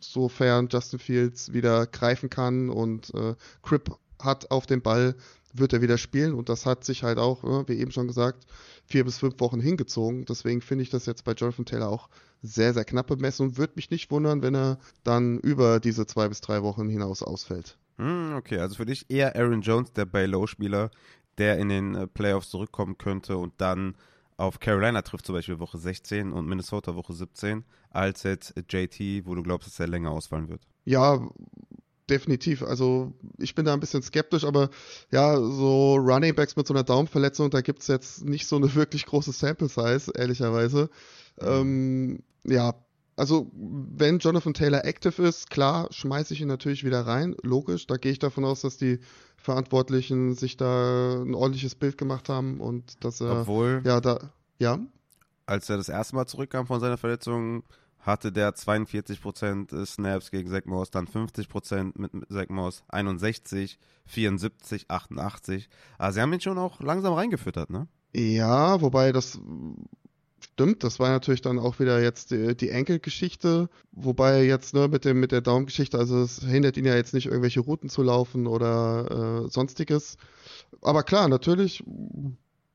sofern Justin Fields wieder greifen kann und äh, Crip hat auf den Ball, wird er wieder spielen und das hat sich halt auch, äh, wie eben schon gesagt, vier bis fünf Wochen hingezogen. Deswegen finde ich das jetzt bei Jonathan Taylor auch sehr, sehr knapp bemessen und würde mich nicht wundern, wenn er dann über diese zwei bis drei Wochen hinaus ausfällt. Hm, okay, also für dich eher Aaron Jones, der Bay Low Spieler, der in den äh, Playoffs zurückkommen könnte und dann auf Carolina trifft zum Beispiel Woche 16 und Minnesota Woche 17, als jetzt JT, wo du glaubst, dass er länger ausfallen wird? Ja, definitiv. Also ich bin da ein bisschen skeptisch, aber ja, so Running Backs mit so einer Daumenverletzung, da gibt es jetzt nicht so eine wirklich große Sample Size, ehrlicherweise. Mhm. Ähm, ja, also wenn Jonathan Taylor active ist, klar, schmeiße ich ihn natürlich wieder rein, logisch. Da gehe ich davon aus, dass die Verantwortlichen sich da ein ordentliches Bild gemacht haben und dass er Obwohl, ja da ja als er das erste Mal zurückkam von seiner Verletzung, hatte der 42% Snaps gegen Zach Moss, dann 50% mit Zach Moss, 61, 74, 88. Also sie haben ihn schon auch langsam reingefüttert, ne? Ja, wobei das Stimmt, das war natürlich dann auch wieder jetzt die, die Enkelgeschichte, wobei jetzt ne, mit dem mit der Daumengeschichte, also es hindert ihn ja jetzt nicht irgendwelche Routen zu laufen oder äh, sonstiges. Aber klar, natürlich,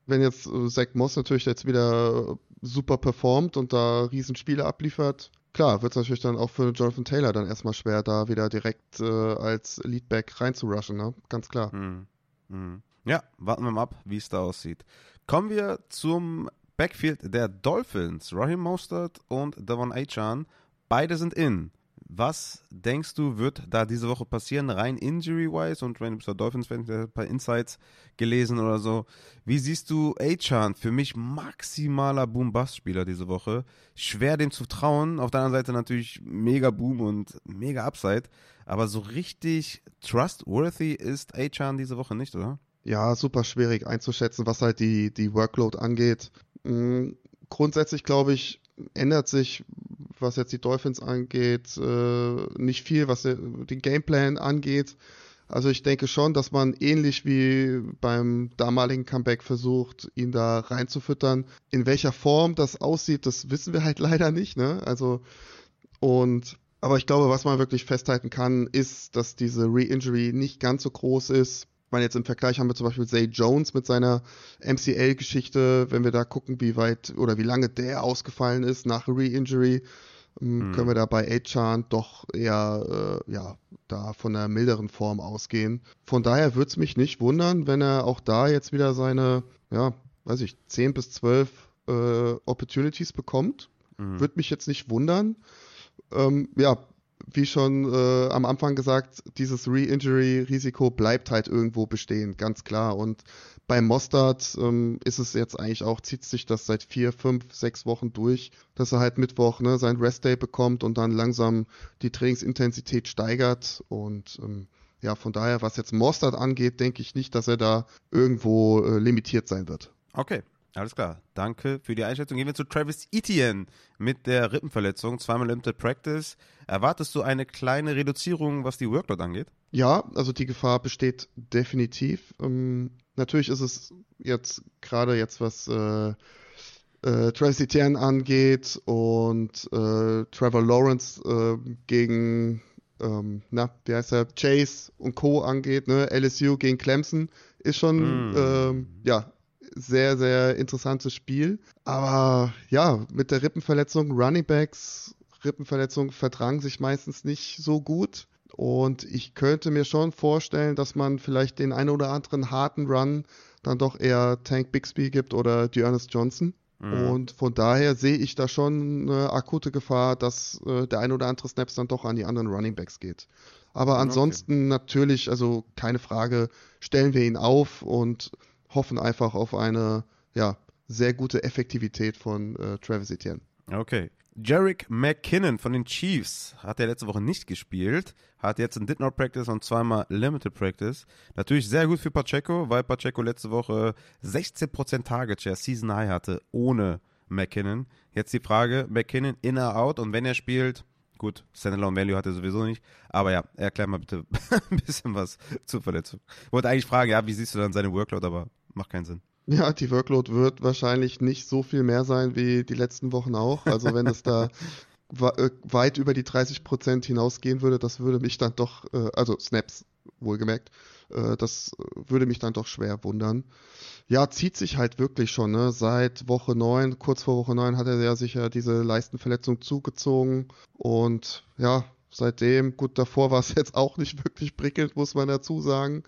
wenn jetzt äh, Zach Moss natürlich jetzt wieder super performt und da Riesenspiele abliefert, klar, wird es natürlich dann auch für Jonathan Taylor dann erstmal schwer, da wieder direkt äh, als Leadback reinzurushen, ne? Ganz klar. Hm. Hm. Ja, warten wir mal ab, wie es da aussieht. Kommen wir zum Backfield der Dolphins, Raheem Mostert und Devon Achan, beide sind in. Was denkst du, wird da diese Woche passieren, rein injury-wise? Und wenn du bist Dolphins-Fan, ein paar Insights gelesen oder so. Wie siehst du Achan? Für mich maximaler Boom-Bust-Spieler diese Woche. Schwer dem zu trauen. Auf der anderen Seite natürlich mega Boom und mega Upside. Aber so richtig trustworthy ist Achan diese Woche nicht, oder? Ja, super schwierig einzuschätzen, was halt die, die Workload angeht. Mm, grundsätzlich glaube ich, ändert sich, was jetzt die Dolphins angeht, äh, nicht viel, was den Gameplan angeht. Also ich denke schon, dass man ähnlich wie beim damaligen Comeback versucht, ihn da reinzufüttern. In welcher Form das aussieht, das wissen wir halt (laughs) leider nicht. Ne? Also und aber ich glaube, was man wirklich festhalten kann, ist, dass diese Re-Injury nicht ganz so groß ist meine, jetzt im Vergleich haben wir zum Beispiel Zay Jones mit seiner MCL-Geschichte, wenn wir da gucken, wie weit oder wie lange der ausgefallen ist nach Re-Injury, mhm. können wir da bei Achan doch eher, äh, ja, da von einer milderen Form ausgehen. Von daher würde es mich nicht wundern, wenn er auch da jetzt wieder seine, ja, weiß ich, 10 bis 12 äh, Opportunities bekommt. Mhm. Würde mich jetzt nicht wundern. ähm, ja, wie schon äh, am Anfang gesagt, dieses Re-Injury-Risiko bleibt halt irgendwo bestehen, ganz klar. Und bei Mostard ähm, ist es jetzt eigentlich auch, zieht sich das seit vier, fünf, sechs Wochen durch, dass er halt Mittwoch ne, sein Rest-Day bekommt und dann langsam die Trainingsintensität steigert. Und ähm, ja, von daher, was jetzt Mostard angeht, denke ich nicht, dass er da irgendwo äh, limitiert sein wird. Okay, alles klar. Danke für die Einschätzung. Gehen wir zu Travis Etienne mit der Rippenverletzung, zweimal Limited Practice. Erwartest du eine kleine Reduzierung, was die Workload angeht? Ja, also die Gefahr besteht definitiv. Ähm, natürlich ist es jetzt gerade jetzt, was äh, äh, Travis Etienne angeht und äh, Trevor Lawrence äh, gegen, ähm, na, wie heißt er, Chase und Co. angeht, ne? LSU gegen Clemson, ist schon, mm. ähm, ja, sehr, sehr interessantes Spiel. Aber ja, mit der Rippenverletzung, Running Backs, Rippenverletzung vertragen sich meistens nicht so gut. Und ich könnte mir schon vorstellen, dass man vielleicht den einen oder anderen harten Run dann doch eher Tank Bixby gibt oder Dearness Johnson. Mhm. Und von daher sehe ich da schon eine akute Gefahr, dass äh, der ein oder andere Snaps dann doch an die anderen Running Backs geht. Aber ansonsten okay. natürlich, also keine Frage, stellen wir ihn auf und hoffen einfach auf eine ja, sehr gute Effektivität von äh, Travis Etienne. Okay. Jarek McKinnon von den Chiefs hat ja letzte Woche nicht gespielt, hat jetzt ein Did Not Practice und zweimal Limited Practice. Natürlich sehr gut für Pacheco, weil Pacheco letzte Woche 16% Target Share Season High hatte ohne McKinnon. Jetzt die Frage, McKinnon in or out und wenn er spielt, gut, Standalone Value hat er sowieso nicht, aber ja, erklär mal bitte (laughs) ein bisschen was zur Verletzung. Wollte eigentlich fragen, ja, wie siehst du dann seine Workload, aber macht keinen Sinn. Ja, die Workload wird wahrscheinlich nicht so viel mehr sein wie die letzten Wochen auch. Also wenn es da (laughs) äh, weit über die 30 Prozent hinausgehen würde, das würde mich dann doch, äh, also Snaps wohlgemerkt, äh, das würde mich dann doch schwer wundern. Ja, zieht sich halt wirklich schon, ne? Seit Woche 9, kurz vor Woche 9 hat er ja sicher diese Leistenverletzung zugezogen und ja, seitdem, gut, davor war es (laughs) jetzt auch nicht wirklich prickelnd, muss man dazu sagen.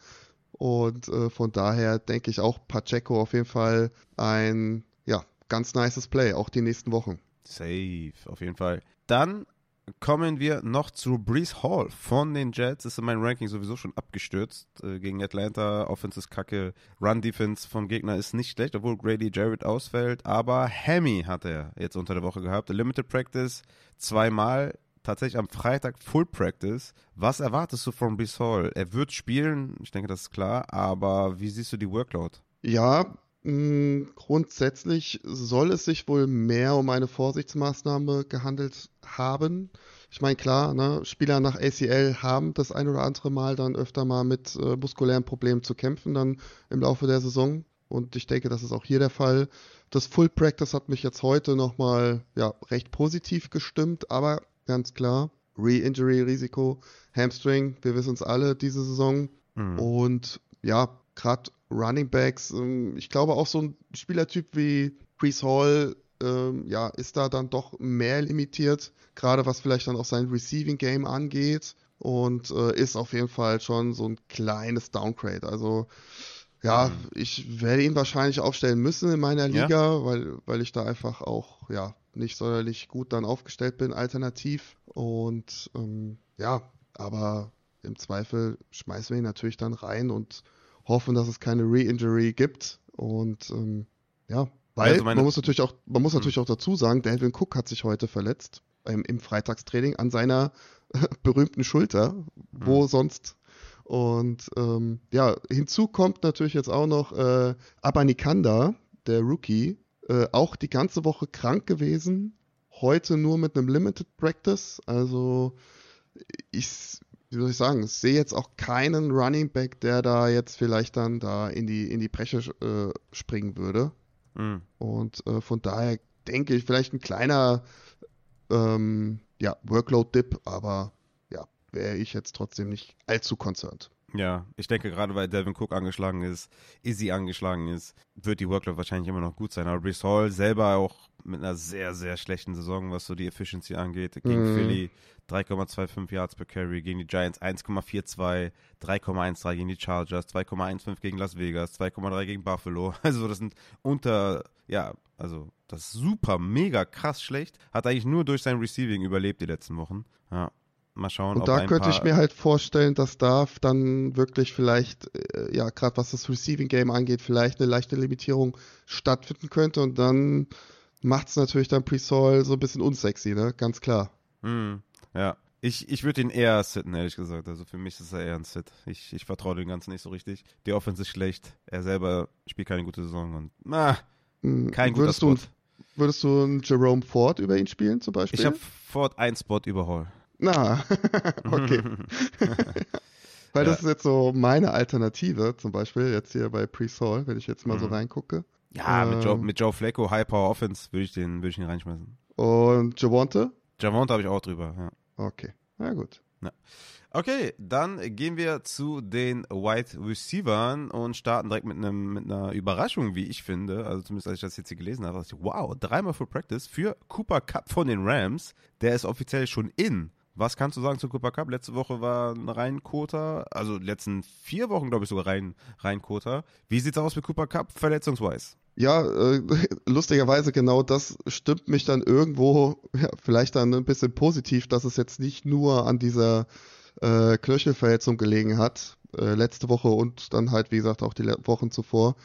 Und äh, von daher denke ich auch Pacheco auf jeden Fall ein ja, ganz nices Play, auch die nächsten Wochen. Safe, auf jeden Fall. Dann kommen wir noch zu Brees Hall von den Jets. Ist in meinem Ranking sowieso schon abgestürzt. Äh, gegen Atlanta, Offense ist kacke. Run-Defense vom Gegner ist nicht schlecht, obwohl Grady Jarrett ausfällt. Aber Hammy hat er jetzt unter der Woche gehabt. Limited Practice zweimal tatsächlich am Freitag Full Practice. Was erwartest du von Hall? Er wird spielen, ich denke, das ist klar, aber wie siehst du die Workload? Ja, mh, mm, grundsätzlich soll es sich wohl mehr um eine Vorsichtsmaßnahme gehandelt haben. Ich meine, klar, ne, Spieler nach ACL haben das ein oder andere Mal dann öfter mal mit äh, muskulären Problemen zu kämpfen, dann im Laufe der Saison. Und ich denke, das ist auch hier der Fall. Das Full Practice hat mich jetzt heute nochmal ja, recht positiv gestimmt, aber ganz klar. Re-Injury-Risiko, Hamstring, wir wissen es alle diese Saison. Mhm. Und ja, gerade Running Backs, ähm, ich glaube auch so ein Spielertyp wie Chris Hall, ähm, ja, ist da dann doch mehr limitiert, gerade was vielleicht dann auch sein Receiving Game angeht und äh, ist auf jeden Fall schon so ein kleines Downgrade. Also ja, mhm. ich werde ihn wahrscheinlich aufstellen müssen in meiner Liga, ja. weil, weil ich da einfach auch ja nicht sonderlich gut dann aufgestellt bin, alternativ. Und ähm, ja, aber im Zweifel schmeißen wir ihn natürlich dann rein und hoffen, dass es keine Re-Injury gibt. Und ähm, ja, weil also man muss natürlich auch, man muss natürlich hm. auch dazu sagen, Delvin Cook hat sich heute verletzt im, im Freitagstraining an seiner (laughs) berühmten Schulter, wo hm. sonst. Und ähm, ja, hinzu kommt natürlich jetzt auch noch äh, Abanikanda, der Rookie, äh, auch die ganze Woche krank gewesen. Heute nur mit einem Limited Practice. Also ich, wie soll ich sagen, ich sehe jetzt auch keinen Running Back, der da jetzt vielleicht dann da in die, in die Bresche äh, springen würde. Mhm. Und äh, von daher denke ich, vielleicht ein kleiner ähm, ja, Workload-Dip, aber wäre ich jetzt trotzdem nicht allzu concerned. Ja, ich denke gerade, weil Devin Cook angeschlagen ist, Izzy angeschlagen ist, wird die Workload wahrscheinlich immer noch gut sein. Aber Brees Hall selber auch mit einer sehr, sehr schlechten Saison, was so die Efficiency angeht. Gegen mhm. Philly 3,25 Yards per Carry, gegen die Giants 1,42, 3,13 gegen die Chargers, 2,15 gegen Las Vegas, 2,3 gegen Buffalo. (laughs) Also das sind unter, ja, also. Das ist super, mega krass schlecht. Hat eigentlich nur durch sein Receiving überlebt die letzten Wochen. Ja. Mal schauen. Und da könnte ich mir halt vorstellen, dass da dann wirklich vielleicht, äh, ja, gerade was das Receiving Game angeht, vielleicht eine leichte Limitierung stattfinden könnte und dann macht es natürlich dann Pre-Sol so ein bisschen unsexy, ne? Ganz klar. Mm, ja. Ich, ich würde ihn eher sitten, ehrlich gesagt. Also für mich ist er eher ein Sit. Ich, ich vertraue dem Ganzen nicht so richtig. Die Offense ist schlecht. Er selber spielt keine gute Saison und na, hm, kein guter Spot. Du, würdest du einen Jerome Ford über ihn spielen zum Beispiel? Ich habe Ford einen Spot über Hall. Na, (laughs) okay. (laughs) Weil ja. das ist jetzt so meine Alternative, zum Beispiel jetzt hier bei Pre-Sol, wenn ich jetzt mal mhm. so reingucke. Ja, äh, mit, Joe, mit Joe Flacco, High Power Offense, würde ich, den, ich ihn reinschmeißen. Und Javonte? Javonte habe ich auch drüber, ja. Okay, na gut. Ja. Okay, dann gehen wir zu den Wide Receivers und starten direkt mit, einem, mit einer Überraschung, wie ich finde. Also zumindest als ich das jetzt hier gelesen habe, dachte ich, wow, dreimal Full Practice für Cooper Cup von den Rams. Der ist offiziell schon in. Was kannst du sagen zu Cooper Cup? Letzte Woche war ein Reinkota, also letzten vier Wochen, glaube ich, sogar rein, Reinkota. Wie sieht's aus mit Cooper Cup, verletzungsweise? Ja, äh, (laughs) lustigerweise genau das stimmt mich dann irgendwo, (laughs) ja, vielleicht dann ein bisschen positiv, dass es jetzt nicht nur an dieser äh, Knöchelverletzung gelegen hat, äh, letzte Woche und dann halt, wie gesagt, auch die Wochen zuvor.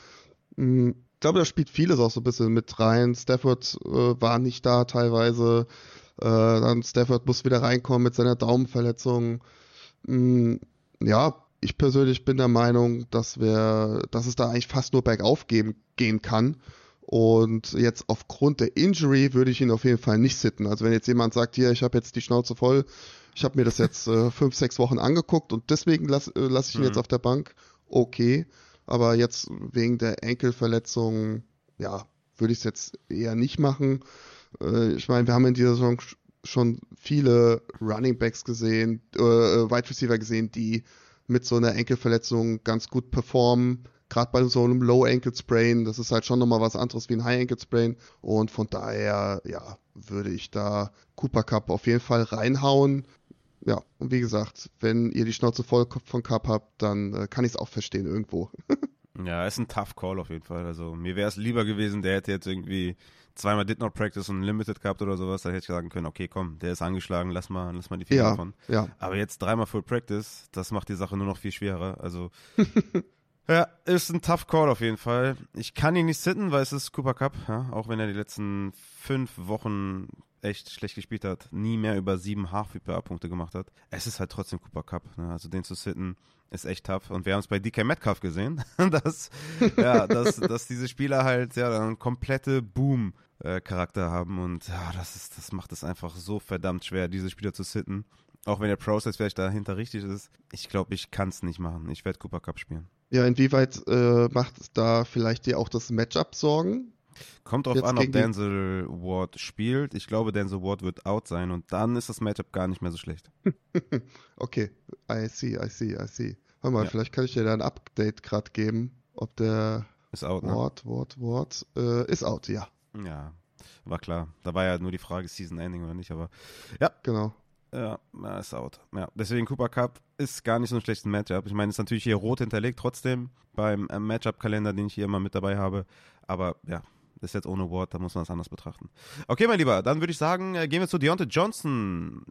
Mhm. Ich glaube, da spielt vieles auch so ein bisschen mit rein. Stafford äh, war nicht da teilweise. Äh, dann Stafford muss wieder reinkommen mit seiner Daumenverletzung. Mhm. Ja, ich persönlich bin der Meinung, dass wir, dass es da eigentlich fast nur bergauf gehen, gehen kann. Und jetzt aufgrund der Injury würde ich ihn auf jeden Fall nicht sitten. Also wenn jetzt jemand sagt, hier, ich habe jetzt die Schnauze voll, ich habe mir das jetzt äh, (laughs) fünf, sechs Wochen angeguckt und deswegen lasse äh, lass ich ihn mhm. jetzt auf der Bank, okay. Aber jetzt wegen der Enkelverletzung, ja, würde ich es jetzt eher nicht machen. Äh, ich meine, wir haben in dieser Saison schon viele Running Backs gesehen, äh, äh, Wide Receiver gesehen, die mit so einer Enkelverletzung ganz gut performen. Gerade bei so einem Low Ankle Sprain, das ist halt schon nochmal was anderes wie ein High Ankle Sprain. Und von daher, ja, würde ich da Cooper Cup auf jeden Fall reinhauen. Ja, und wie gesagt, wenn ihr die Schnauze voll von Cup habt, dann äh, kann ich es auch verstehen irgendwo. (laughs) ja, ist ein tough Call auf jeden Fall. Also mir wäre es lieber gewesen, der hätte jetzt irgendwie zweimal Did Not Practice und Limited gehabt oder sowas, dann hätte ich sagen können, okay, komm, der ist angeschlagen, lass mal, lass mal die Finger ja, davon. Ja. Aber jetzt dreimal Full Practice, das macht die Sache nur noch viel schwerer. Also (laughs) ja, ist ein tough Call auf jeden Fall. Ich kann ihn nicht sitten, weil es ist Cooper Cup, ja, auch wenn er die letzten fünf Wochen echt schlecht gespielt hat, nie mehr über sieben Half-PPA-Punkte gemacht hat. Es ist halt trotzdem Cooper Cup, ne? also den zu sitten ist echt tough. Und wir haben es bei DK Metcalf gesehen, (laughs) dass, ja, dass, dass diese Spieler halt ja dann komplette Boom äh, Charakter haben und ja, das ist, das macht es einfach so verdammt schwer, diese Spieler zu sitten. Auch wenn der Process vielleicht dahinter richtig ist. Ich glaube, ich kann es nicht machen. Ich werde Cooper Cup spielen. Ja, inwieweit äh, macht es da vielleicht dir auch das Matchup Sorgen? Kommt drauf an, ob Denzel Ward spielt. Ich glaube, Denzel Ward wird out sein und dann ist das Matchup gar nicht mehr so schlecht. (laughs) okay, I see, I see, I see. Warte mal, ja. vielleicht kann ich dir da ein Update gerade geben, ob der ist out, Ward, ne? Ward, Ward, äh, ist out, ja. Ja, war klar. Da war ja nur die Frage, Season Ending oder nicht, aber ja. Genau. Ja, ist out. Ja, deswegen Cooper Cup ist gar nicht so ein schlechtes Matchup. Ich meine, es ist natürlich hier rot hinterlegt, trotzdem beim äh, Matchup-Kalender, den ich hier immer mit dabei habe. Aber ja, ist jetzt ohne Ward, da muss man es anders betrachten. Okay, mein Lieber, dann würde ich sagen, äh, gehen wir zu Deontay Johnson.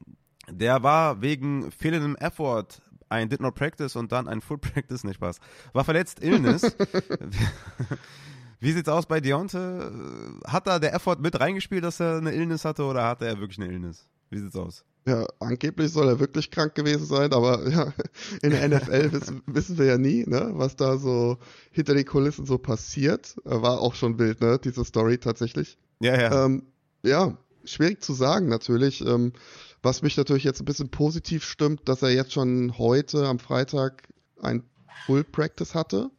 Der war wegen fehlendem Effort ein Did Not Practice und dann ein Full (laughs) Practice, nicht Spaß. War verletzt, Illness. (laughs) (laughs) Wie sieht's aus bei Deontay? Hat da der Effort mit reingespielt, dass er eine Illness hatte oder hatte er wirklich eine Illness? Wie sieht's aus? Ja, angeblich soll er wirklich krank gewesen sein, aber (laughs) ja, in der NFL wissen, (laughs) wissen wir ja nie, ne, was da so hinter den Kulissen so passiert. War auch schon wild, ne, diese Story tatsächlich. Ja, ja. Ähm, ja, schwierig zu sagen natürlich. Ähm, was mich natürlich jetzt ein bisschen positiv stimmt, dass er jetzt schon heute am Freitag ein Full Practice hatte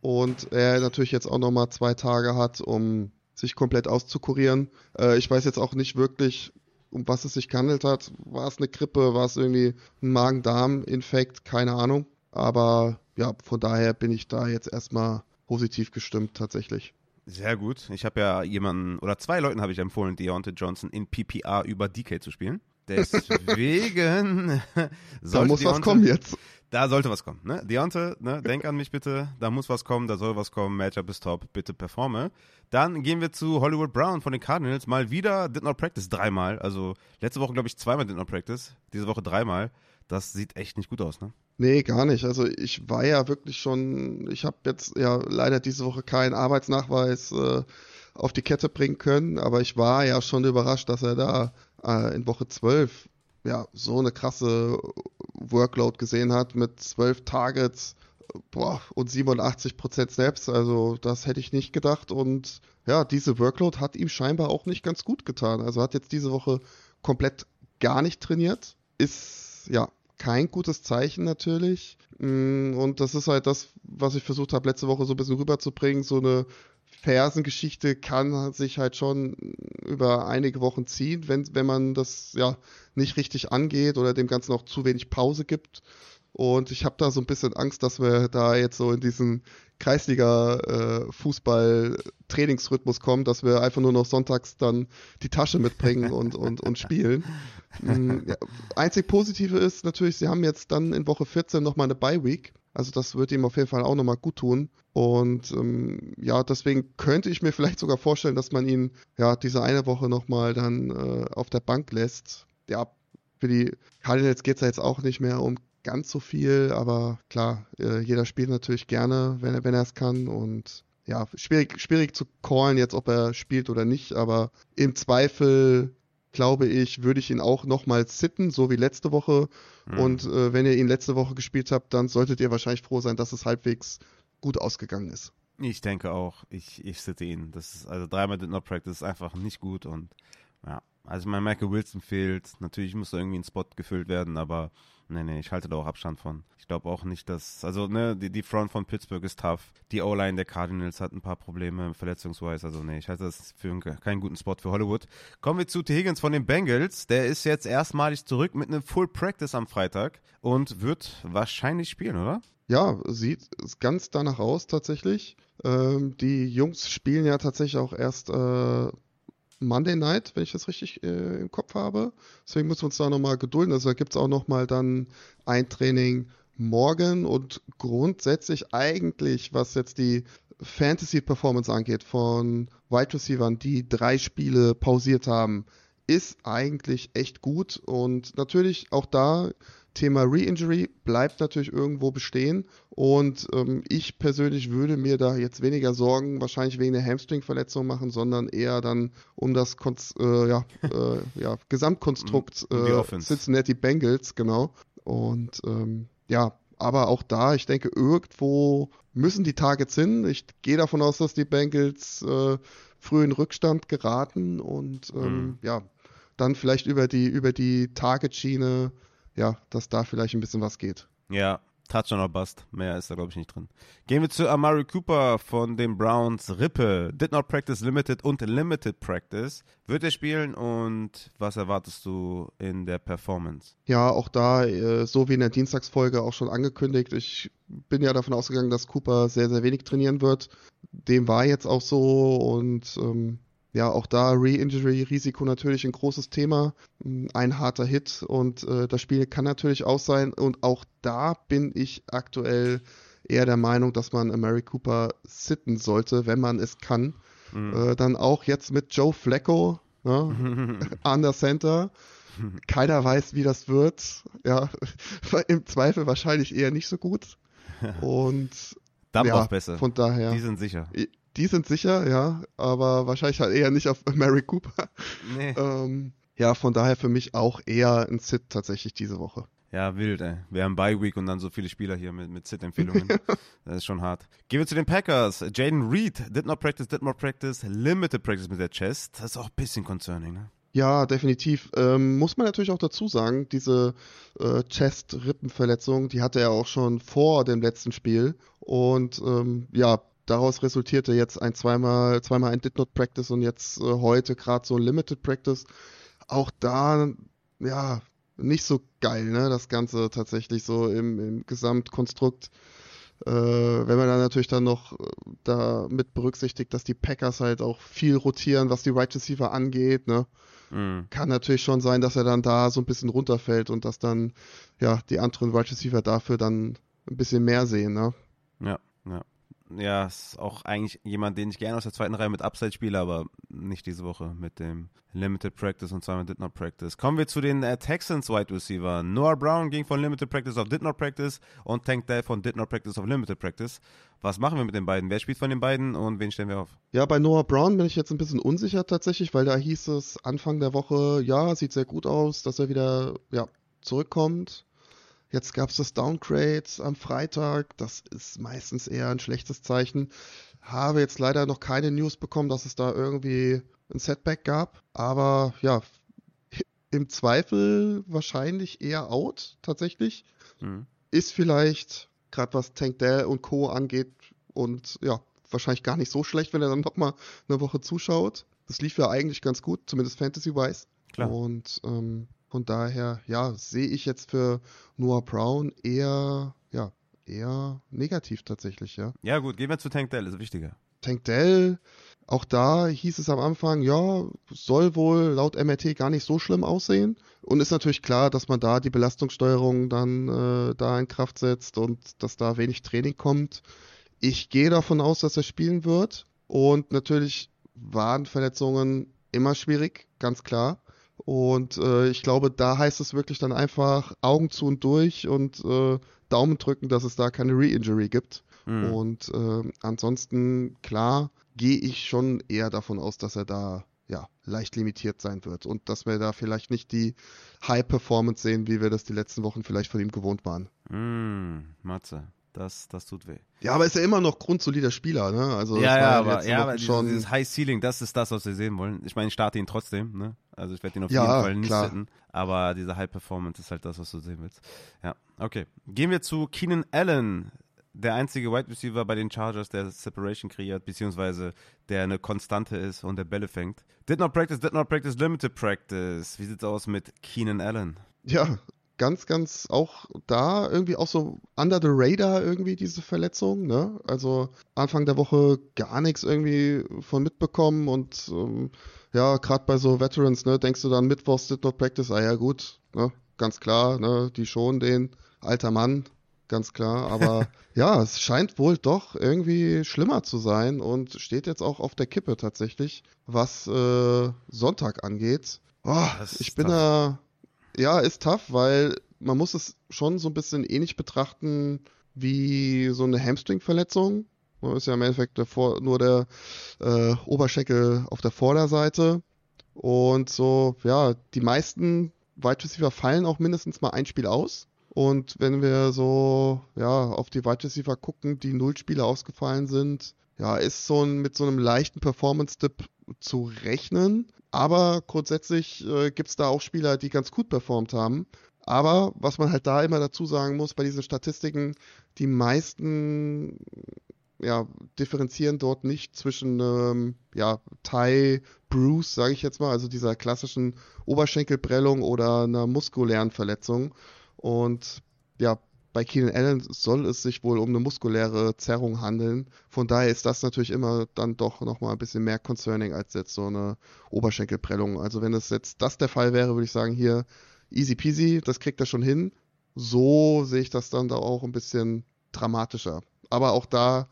und er natürlich jetzt auch nochmal zwei Tage hat, um sich komplett auszukurieren. Äh, ich weiß jetzt auch nicht wirklich, um was es sich gehandelt hat. War es eine Grippe, war es irgendwie ein Magen-Darm-Infekt, keine Ahnung. Aber ja, von daher bin ich da jetzt erstmal positiv gestimmt tatsächlich. Sehr gut. Ich habe ja jemanden oder zwei Leuten habe ich empfohlen, Deontay Johnson in PPR über DK zu spielen. Deswegen (laughs) da muss was kommen jetzt. Da sollte was kommen. Ne? Deontay, ne? denk an mich bitte. Da muss was kommen, da soll was kommen. Matchup ist top. Bitte performe. Dann gehen wir zu Hollywood Brown von den Cardinals. Mal wieder Did Not Practice dreimal. Also letzte Woche, glaube ich, zweimal Did Not Practice. Diese Woche dreimal. Das sieht echt nicht gut aus, ne? Nee, gar nicht. Also ich war ja wirklich schon, ich habe jetzt ja leider diese Woche keinen Arbeitsnachweis äh, auf die Kette bringen können, aber ich war ja schon überrascht, dass er da äh, in Woche 12 ja so eine krasse Workload gesehen hat mit 12 Targets boah, und 87% Snaps. Also das hätte ich nicht gedacht. Und ja, diese Workload hat ihm scheinbar auch nicht ganz gut getan. Also hat jetzt diese Woche komplett gar nicht trainiert. Ist ja kein gutes Zeichen natürlich. Mm, und das ist halt das, was ich versucht habe, letzte Woche so ein bisschen rüberzubringen. So eine Fersengeschichte kann sich halt schon über einige Wochen ziehen, wenn, wenn man das ja nicht richtig angeht oder dem Ganzen auch zu wenig Pause gibt. Und ich habe da so ein bisschen Angst, dass wir da jetzt so in diesen Kreisliga-Fußball-Trainingsrhythmus äh, kommen, dass wir einfach nur noch sonntags dann die Tasche mitbringen (laughs) und, und, und spielen. Ja, einzig Positive ist natürlich, sie haben jetzt dann in Woche 14 nochmal eine Bye-Week. Also das wird ihm auf jeden Fall auch nochmal gut tun. Und ähm, ja, deswegen könnte ich mir (laughs) vielleicht sogar vorstellen, dass man ihn ja diese eine Woche nochmal dann äh, auf der Bank lässt. Ja, für die Cardinals geht es ja jetzt auch nicht mehr um ganz so viel, aber klar, äh, jeder spielt natürlich gerne, wenn er wenn er es kann und ja, schwierig, schwierig zu callen jetzt, ob er spielt oder nicht, aber im Zweifel glaube ich, würde ich ihn auch nochmal sitten, so wie letzte Woche. Mhm. Und äh, wenn ihr ihn letzte Woche gespielt habt, dann solltet ihr wahrscheinlich froh sein, dass es halbwegs gut ausgegangen ist. Ich denke auch, ich, ich sitte ihn. Das ist, also dreimal Did Not Practice ist einfach nicht gut und ja. Also mein Michael Wilson fehlt. Natürlich muss da irgendwie ein Spot gefüllt werden, aber Nee, nee, ich halte da auch Abstand von. Ich glaube auch nicht, dass, also, ne, die, die Front von Pittsburgh ist tough. Die O-Line der Cardinals hat ein paar Probleme verletzungsweise. Also, nee, ich halte das für einen, keinen guten Spot für Hollywood. Kommen wir zu T. Higgins von den Bengals. Der ist jetzt erstmalig zurück mit einem Full Practice am Freitag und wird wahrscheinlich spielen, oder? Ja, sieht ganz danach aus tatsächlich. Ähm, die Jungs spielen ja tatsächlich auch erst äh, Monday Night, wenn ich das richtig äh, im Kopf habe. Deswegen müssen wir uns da nochmal gedulden. Also da gibt es auch nochmal dann ein Training morgen und grundsätzlich eigentlich, was jetzt die Fantasy-Performance angeht von Wide Receivers, die drei Spiele pausiert haben, ist eigentlich echt gut und natürlich auch da Thema Re-Injury bleibt natürlich irgendwo bestehen und ähm, ich persönlich würde mir da jetzt weniger Sorgen wahrscheinlich wegen der Hamstring-Verletzung machen, sondern eher dann um das Konz äh, ja, (laughs) äh, ja, Gesamtkonstrukt äh, Cincinnati Bengals, genau. Und ähm, ja, aber auch da, ich denke, irgendwo müssen die Targets hin. Ich gehe davon aus, dass die Bengals äh, früh in Rückstand geraten und ähm, mhm. ja, dann vielleicht über die, über die Target-Schiene ja, dass da vielleicht ein bisschen was geht. Ja, Touchdown or Bust. Mehr ist da, glaube ich, nicht drin. Gehen wir zu Amari Cooper von den Browns. Rippe. Did not practice limited und limited practice. Wird er spielen und was erwartest du in der Performance? Ja, auch da, äh, so wie in der Dienstagsfolge auch schon angekündigt. Ich bin ja davon ausgegangen, dass Cooper sehr, sehr wenig trainieren wird. Dem war jetzt auch so und ähm, ja, auch da Re-Injury-Risiko natürlich ein großes Thema. Ein harter Hit und äh, das Spiel kann natürlich auch sein. Und auch da bin ich aktuell eher der Meinung, dass man Mary Cooper sitten sollte, wenn man es kann. Mhm. Äh, dann auch jetzt mit Joe Flacco ne, (laughs) an der Center. Keiner weiß, wie das wird. Ja, (laughs) im Zweifel wahrscheinlich eher nicht so gut. (laughs) Und Dump ja, besser. Von daher. Die sind sicher. Die sind sicher, ja, aber wahrscheinlich halt eher nicht auf (laughs) Mary Cooper. Nee. Ähm, ja, von daher für mich auch eher ein Sit tatsächlich diese Woche. Ja, wild, ey. Wir haben Bye Week und dann so viele Spieler hier mit, mit Sit-Empfehlungen. (laughs) das ist schon hart. Gehen wir zu den Packers. Jaden Reed, did not practice, did not practice, limited practice mit der Chest. Das ist auch ein bisschen concerning, ne? Ja, definitiv. Ähm, muss man natürlich auch dazu sagen, diese äh, Chest-Rippenverletzung, die hatte er auch schon vor dem letzten Spiel. Und ähm, ja, daraus resultierte jetzt ein zweimal, zweimal ein Did Not Practice und jetzt äh, heute gerade so ein Limited Practice. Auch da, ja, nicht so geil, ne? Das Ganze tatsächlich so im, im Gesamtkonstrukt. Äh, wenn man dann natürlich dann noch äh, da mit berücksichtigt, dass die Packers halt auch viel rotieren, was die Right Receiver angeht, ne? Mhm. Kann natürlich schon sein, dass er dann da so ein bisschen runterfällt und dass dann ja die anderen Wide Receiver dafür dann ein bisschen mehr sehen, ne? Ja, ja. Ja, ist auch eigentlich jemand, den ich gerne aus der zweiten Reihe mit Upside spiele, aber nicht diese Woche mit dem Limited Practice und zweimal Did Not Practice. Kommen wir zu den äh, Texans Wide Receiver. Noah Brown ging von Limited Practice auf Did Not Practice und Tank Dell von Did Not Practice auf Limited Practice. Was machen wir mit den beiden? Wer spielt von den beiden und wen stellen wir auf? Ja, bei Noah Brown bin ich jetzt ein bisschen unsicher tatsächlich, weil da hieß es Anfang der Woche, ja, sieht sehr gut aus, dass er wieder ja, zurückkommt. Jetzt gab es das Downgrade am Freitag. Das ist meistens eher ein schlechtes Zeichen. Habe jetzt leider noch keine News bekommen, dass es da irgendwie ein Setback gab. Aber ja, im Zweifel wahrscheinlich eher out tatsächlich. Mhm. Ist vielleicht, gerade was Tank Dell und Co. angeht, und ja, wahrscheinlich gar nicht so schlecht, wenn er dann nochmal eine Woche zuschaut. Das lief ja eigentlich ganz gut, zumindest Fantasy-wise. Klar. Und ähm, von daher, ja, sehe ich jetzt für Noah Brown eher, ja, eher negativ tatsächlich, ja. Ja, gut, gehen wir zu Tank Dell, ist wichtiger. Tank Dell, auch da hieß es am Anfang, ja, soll wohl laut MRT gar nicht so schlimm aussehen. Und ist natürlich klar, dass man da die Belastungssteuerung dann äh, da in Kraft setzt und dass da wenig Training kommt. Ich gehe davon aus, dass er spielen wird. Und natürlich waren Verletzungen immer schwierig, ganz klar. Und äh, ich glaube, da heißt es wirklich dann einfach Augen zu und durch und äh, Daumen drücken, dass es da keine Re-Injury gibt. Mhm. Und äh, ansonsten, klar, gehe ich schon eher davon aus, dass er da ja, leicht limitiert sein wird und dass wir da vielleicht nicht die High Performance sehen, wie wir das die letzten Wochen vielleicht von ihm gewohnt waren. Mm, Matze. Das, das tut weh. Ja, aber ist ja immer noch grundsolider Spieler, ne? Also ja, ja, aber, ja, aber schon dieses, dieses High Ceiling, das ist das, was wir sehen wollen. Ich meine, ich starte ihn trotzdem, ne? Also ich werde ihn auf ja, jeden Fall nicht klar. setzen. Aber diese High Performance ist halt das, was du sehen willst. Ja, okay. Gehen wir zu Keenan Allen, der einzige Wide Receiver bei den Chargers, der Separation kreiert, beziehungsweise der eine Konstante ist und der Bälle fängt. Did not practice, did not practice, limited practice. Wie sieht's aus mit Keenan Allen? Ja, ganz, ganz auch da irgendwie auch so under the radar irgendwie diese Verletzung, ne? Also Anfang der Woche gar nichts irgendwie von mitbekommen und ähm, ja, gerade bei so Veterans, ne, denkst du dann Mittwochs did not practice, ah ja gut, ne, ganz klar, ne, die schon den alter Mann, ganz klar, aber (laughs) ja, es scheint wohl doch irgendwie schlimmer zu sein und steht jetzt auch auf der Kippe tatsächlich, was äh, Sonntag angeht. Oh, ich bin da ja, ist tough, weil man muss es schon so ein bisschen ähnlich betrachten wie so eine Hamstring-Verletzung. Ist ja im Endeffekt der Vor nur der äh, Oberschenkel auf der Vorderseite. Und so, ja, die meisten Wide Receiver fallen auch mindestens mal ein Spiel aus. Und wenn wir so, ja, auf die Wide Receiver gucken, die null Spiele ausgefallen sind, ja, ist so ein, mit so einem leichten Performance-Dip zu rechnen. Aber grundsätzlich äh, gibt es da auch Spieler, die ganz gut performt haben. Aber was man halt da immer dazu sagen muss, bei diesen Statistiken, die meisten ja, differenzieren dort nicht zwischen ähm, ja, Thai Bruce, sage ich jetzt mal, also dieser klassischen Oberschenkelprellung oder einer muskulären Verletzung. Und ja, bei Keenan Allen soll es sich wohl um eine muskuläre Zerrung handeln. Von daher ist das natürlich immer dann doch nochmal ein bisschen mehr concerning als jetzt so eine Oberschenkelprellung. Also wenn es jetzt das der Fall wäre, würde ich sagen, hier easy peasy, das kriegt er schon hin. So sehe ich das dann da auch ein bisschen dramatischer. Aber auch da,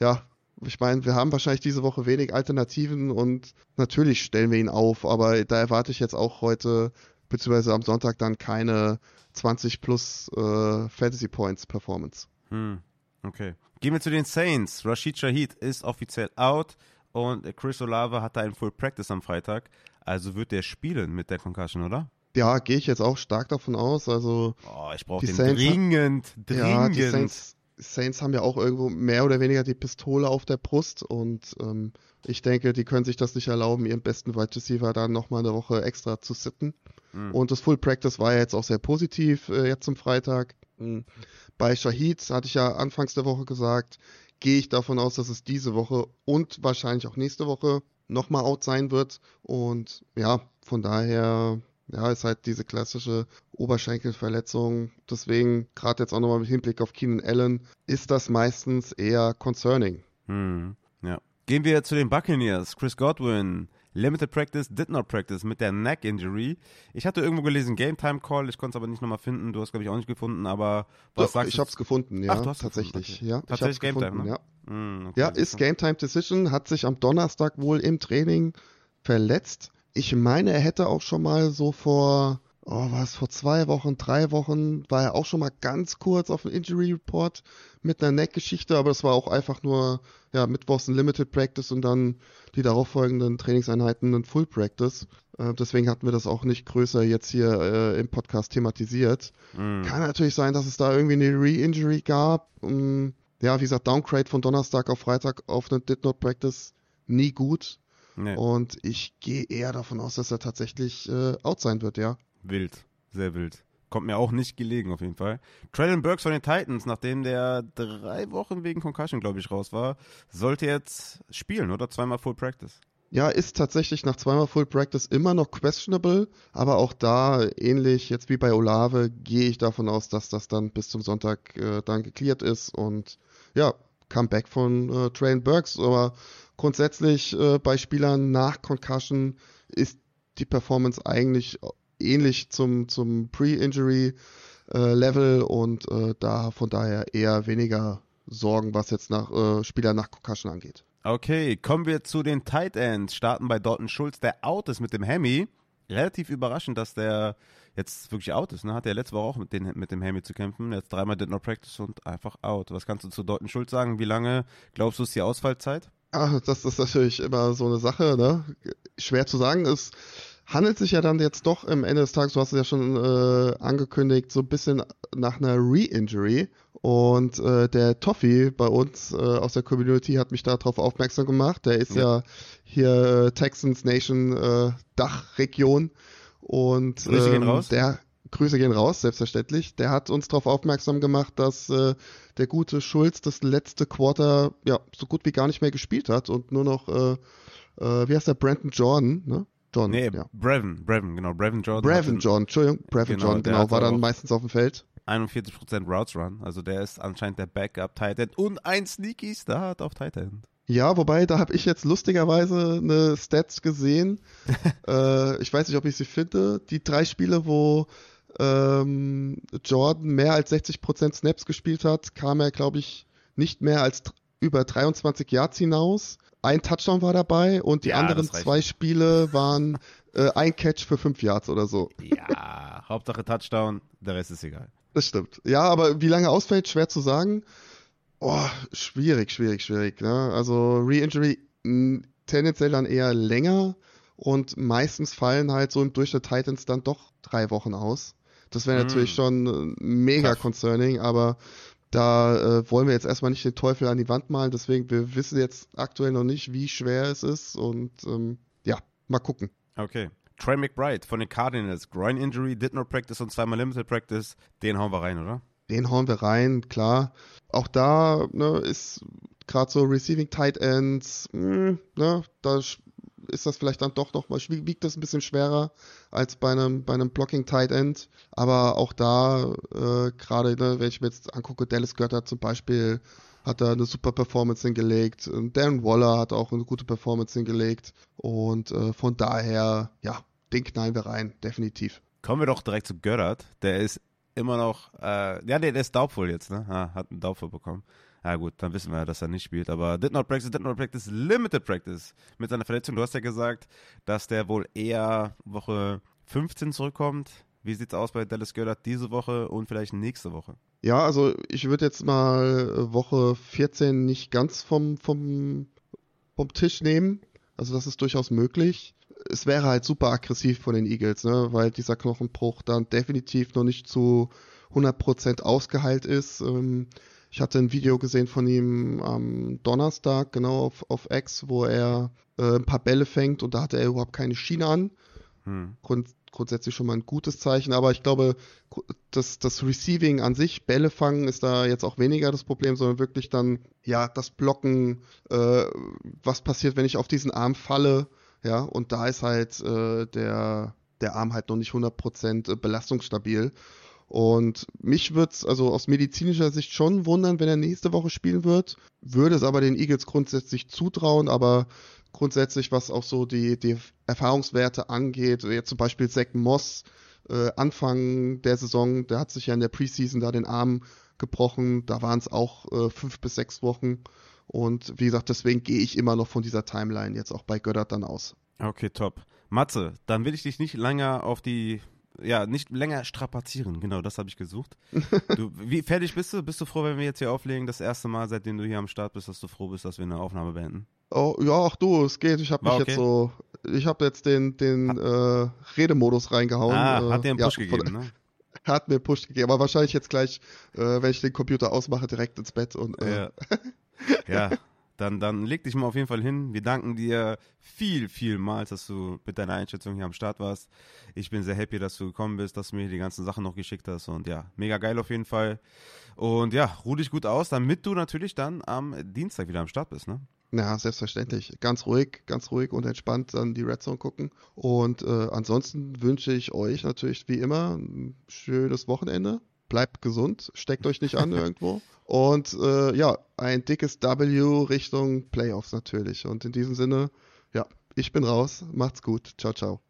ja, ich meine, wir haben wahrscheinlich diese Woche wenig Alternativen und natürlich stellen wir ihn auf, aber da erwarte ich jetzt auch heute, beziehungsweise am Sonntag dann keine 20 plus äh, Fantasy Points Performance. Hm, okay. Gehen wir zu den Saints. Rashid Shahid ist offiziell out und Chris Olave hatte einen Full Practice am Freitag. Also wird der spielen mit der Concussion, oder? Ja, gehe ich jetzt auch stark davon aus. Also oh, ich brauche den Saints dringend, dringend. Ja, die Saints, Saints haben ja auch irgendwo mehr oder weniger die Pistole auf der Brust und ähm, ich denke, die können sich das nicht erlauben, ihren besten Wide Receiver dann nochmal eine Woche extra zu sitten. Mhm. Und das Full Practice war ja jetzt auch sehr positiv äh, jetzt zum Freitag. Mhm. Bei Shahid hatte ich ja anfangs der Woche gesagt, gehe ich davon aus, dass es diese Woche und wahrscheinlich auch nächste Woche nochmal out sein wird. Und ja, von daher ja, ist halt diese klassische Oberschenkelverletzung. Deswegen, gerade jetzt auch nochmal mit Hinblick auf Keenan Allen, ist das meistens eher concerning. Hm, ja. Gehen wir zu den Buccaneers. Chris Godwin Limited Practice, did not practice mit der Neck Injury. Ich hatte irgendwo gelesen Game Time Call, ich konnte es aber nicht nochmal finden. Du hast, glaube ich, auch nicht gefunden, aber was Doch, sagst ich du? habe es gefunden, ja, Ach, du hast tatsächlich. gefunden, Ja, Tatsächlich ich Game Time, gefunden, ne? ja. Hm, okay, Ja, ist. Game Time Decision, hat sich am Donnerstag wohl im Training verletzt. Ich meine, er hätte auch schon mal so vor, oh was, vor zwei Wochen, drei Wochen, war er auch schon mal ganz kurz auf dem Injury Report mit einer Neck-Geschichte, aber es war auch einfach nur, ja, mittwochs ein Limited Practice und dann die darauffolgenden Trainingseinheiten ein Full Practice. Äh, deswegen hatten wir das auch nicht größer jetzt hier äh, im Podcast thematisiert. Hm. Kann natürlich sein, dass es da irgendwie eine Re-Injury gab. Ähm, ja, wie gesagt, Downgrade von Donnerstag auf Freitag auf eine Did Not Practice nie gut. Nee, Und ich gehe eher davon aus, dass er tatsächlich äh, out sein wird, ja. wild, sehr wild. Kommt mir auch nicht gelegen, auf jeden Fall. Traylon Burks von den Titans, nachdem der drei Wochen wegen Concussion, glaube ich, raus war, sollte jetzt spielen, oder? Zweimal Full Practice. Ja, ist tatsächlich nach zweimal Full Practice immer noch questionable, aber auch da, ähnlich jetzt wie bei Olave, gehe ich davon aus, dass das dann bis zum Sonntag äh, dann geklärt ist und ja, Comeback von äh, Train Burks, aber grundsätzlich äh, bei Spielern nach Concussion ist die Performance eigentlich ähnlich zum, zum Pre-Injury äh, und äh, da von daher eher weniger Sorgen, was jetzt nach äh, Spieler nach Concussion angeht. Okay, kommen wir zu den Tight Ends. Starten bei Dalton Schulz, der out ist mit dem Hemi. Relativ überraschend, dass der jetzt wirklich out ist. Ne? Hat er letzte Woche auch mit, den, mit dem Hemi zu kämpfen. Jetzt dreimal did not practice und einfach out. Was kannst du zu Dalton Schulz sagen? Wie lange glaubst du ist die Ausfallzeit? Ah, das ist natürlich immer so eine Sache, ne? Schwer zu sagen. Es handelt sich ja dann jetzt doch am Ende des Tages, du hast es ja schon äh, angekündigt, so ein bisschen nach einer Re-Injury. Und äh, der Toffi bei uns äh, aus der Community hat mich darauf aufmerksam gemacht. Der ist ja, Ja. hier äh, Texans Nation äh, Dachregion. Und Grüße gehen ähm, raus. der Grüße gehen raus, selbstverständlich. Der hat uns darauf aufmerksam gemacht, dass äh, der gute Schulz das letzte Quarter ja so gut wie gar nicht mehr gespielt hat und nur noch, äh, äh, wie heißt der, Brandon Jordan, ne? John, Nee, ja. Brevin, Brevin, genau. Brevin Jordan. Brevin John, Entschuldigung, Brevin Genau, John, der genau, war dann meistens auf dem Feld. 41% Routes Run. Also der ist anscheinend der Backup Tight End und ein Sneaky Start auf Tight End. Ja, wobei, da habe ich jetzt lustigerweise eine Stats gesehen. (laughs) äh, ich weiß nicht, ob ich sie finde. Die drei Spiele, wo ähm, Jordan mehr als 60% Snaps gespielt hat, kam er, glaube ich, nicht mehr als über 23 Yards hinaus. Ein Touchdown war dabei und die Ja, anderen zwei Spiele waren äh, ein Catch für 5 Yards oder so. Ja, Hauptsache Touchdown, der Rest ist egal. Das stimmt. Ja, aber wie lange ausfällt, schwer zu sagen. Oh, schwierig, schwierig, schwierig. Ne? Also Re-Injury mh, tendenziell dann eher länger und meistens fallen halt so im Durchschnitt Titans dann doch drei Wochen aus. Das wäre Mm. natürlich schon äh, mega Tough. concerning, aber da äh, wollen wir jetzt erstmal nicht den Teufel an die Wand malen, deswegen wir wissen jetzt aktuell noch nicht, wie schwer es ist und ähm, ja, mal gucken. Okay. Trey McBride von den Cardinals. Groin Injury, did not practice und zweimal Limited Practice. Den hauen wir rein, oder? Den hauen wir rein, klar. Auch da ne, ist gerade so Receiving Tight Ends, mh, ne, da ist das vielleicht dann doch nochmal, wiegt das ein bisschen schwerer als bei einem, bei einem Blocking Tight End. Aber auch da, äh, gerade, ne, wenn ich mir jetzt angucke, Dallas Goddard zum Beispiel, hat da eine super Performance hingelegt. Und Darren Waller hat auch eine gute Performance hingelegt. Und äh, von daher, ja, den knallen wir rein, definitiv. Kommen wir doch direkt zu Göttert. Der ist immer noch, äh, ja, nee, der ist doubtful jetzt, ne? Ah, hat einen Doubtful bekommen. Ja gut, dann wissen wir ja, dass er nicht spielt. Aber did not practice, did not practice, limited practice mit seiner Verletzung. Du hast ja gesagt, dass der wohl eher Woche 15 zurückkommt. Wie sieht's aus bei Dallas Goddard diese Woche und vielleicht nächste Woche? Ja, also ich würde jetzt mal Woche 14 nicht ganz vom, vom, vom Tisch nehmen. Also das ist durchaus möglich. Es wäre halt super aggressiv von den Eagles, ne? weil dieser Knochenbruch dann definitiv noch nicht zu 100% ausgeheilt ist. Ähm, ich hatte ein Video gesehen von ihm am Donnerstag, genau auf, auf X, wo er äh, ein paar Bälle fängt und da hatte er überhaupt keine Schiene an Hm. grund, grundsätzlich schon mal ein gutes Zeichen, aber ich glaube, das, das Receiving an sich, Bälle fangen, ist da jetzt auch weniger das Problem, sondern wirklich dann, ja, das Blocken, äh, was passiert, wenn ich auf diesen Arm falle, ja, und da ist halt äh, der, der Arm halt noch nicht 100% belastungsstabil. Und mich würde es also aus medizinischer Sicht schon wundern, wenn er nächste Woche spielen wird. Würde es aber den Eagles grundsätzlich zutrauen, aber grundsätzlich, was auch so die, die Erfahrungswerte angeht. Jetzt zum Beispiel Zach Moss, äh, Anfang der Saison, der hat sich ja in der Preseason da den Arm gebrochen. Da waren es auch äh, fünf bis sechs Wochen. Und wie gesagt, deswegen gehe ich immer noch von dieser Timeline jetzt auch bei Göttert dann aus. Okay, top. Matze, dann will ich dich nicht länger auf die, ja, nicht länger strapazieren. Genau, das habe ich gesucht. (laughs) Du, wie fertig bist du? Bist du froh, wenn wir jetzt hier auflegen? Das erste Mal, seitdem du hier am Start bist, dass du froh bist, dass wir eine Aufnahme beenden? Oh, ja, ach du, es geht. Ich habe mich okay. jetzt so, ich habe jetzt den, den äh, Redemodus reingehauen. Ah, äh, hat dir einen ja, Push gegeben, ne? (laughs) Hat mir einen Push gegeben, aber wahrscheinlich jetzt gleich, äh, wenn ich den Computer ausmache, direkt ins Bett und äh, Ja. (laughs) ja. Dann, dann leg dich mal auf jeden Fall hin. Wir danken dir viel, vielmals, dass du mit deiner Einschätzung hier am Start warst. Ich bin sehr happy, dass du gekommen bist, dass du mir die ganzen Sachen noch geschickt hast. Und ja, mega geil auf jeden Fall. Und ja, ruh dich gut aus, damit du natürlich dann am Dienstag wieder am Start bist, ne? Ja, selbstverständlich. Ganz ruhig, ganz ruhig und entspannt dann die Red Zone gucken. Und äh, ansonsten wünsche ich euch natürlich wie immer ein schönes Wochenende. Bleibt gesund, steckt euch nicht an irgendwo. Und äh, ja, ein dickes W Richtung Playoffs natürlich. Und in diesem Sinne, ja, ich bin raus. Macht's gut. Ciao, ciao.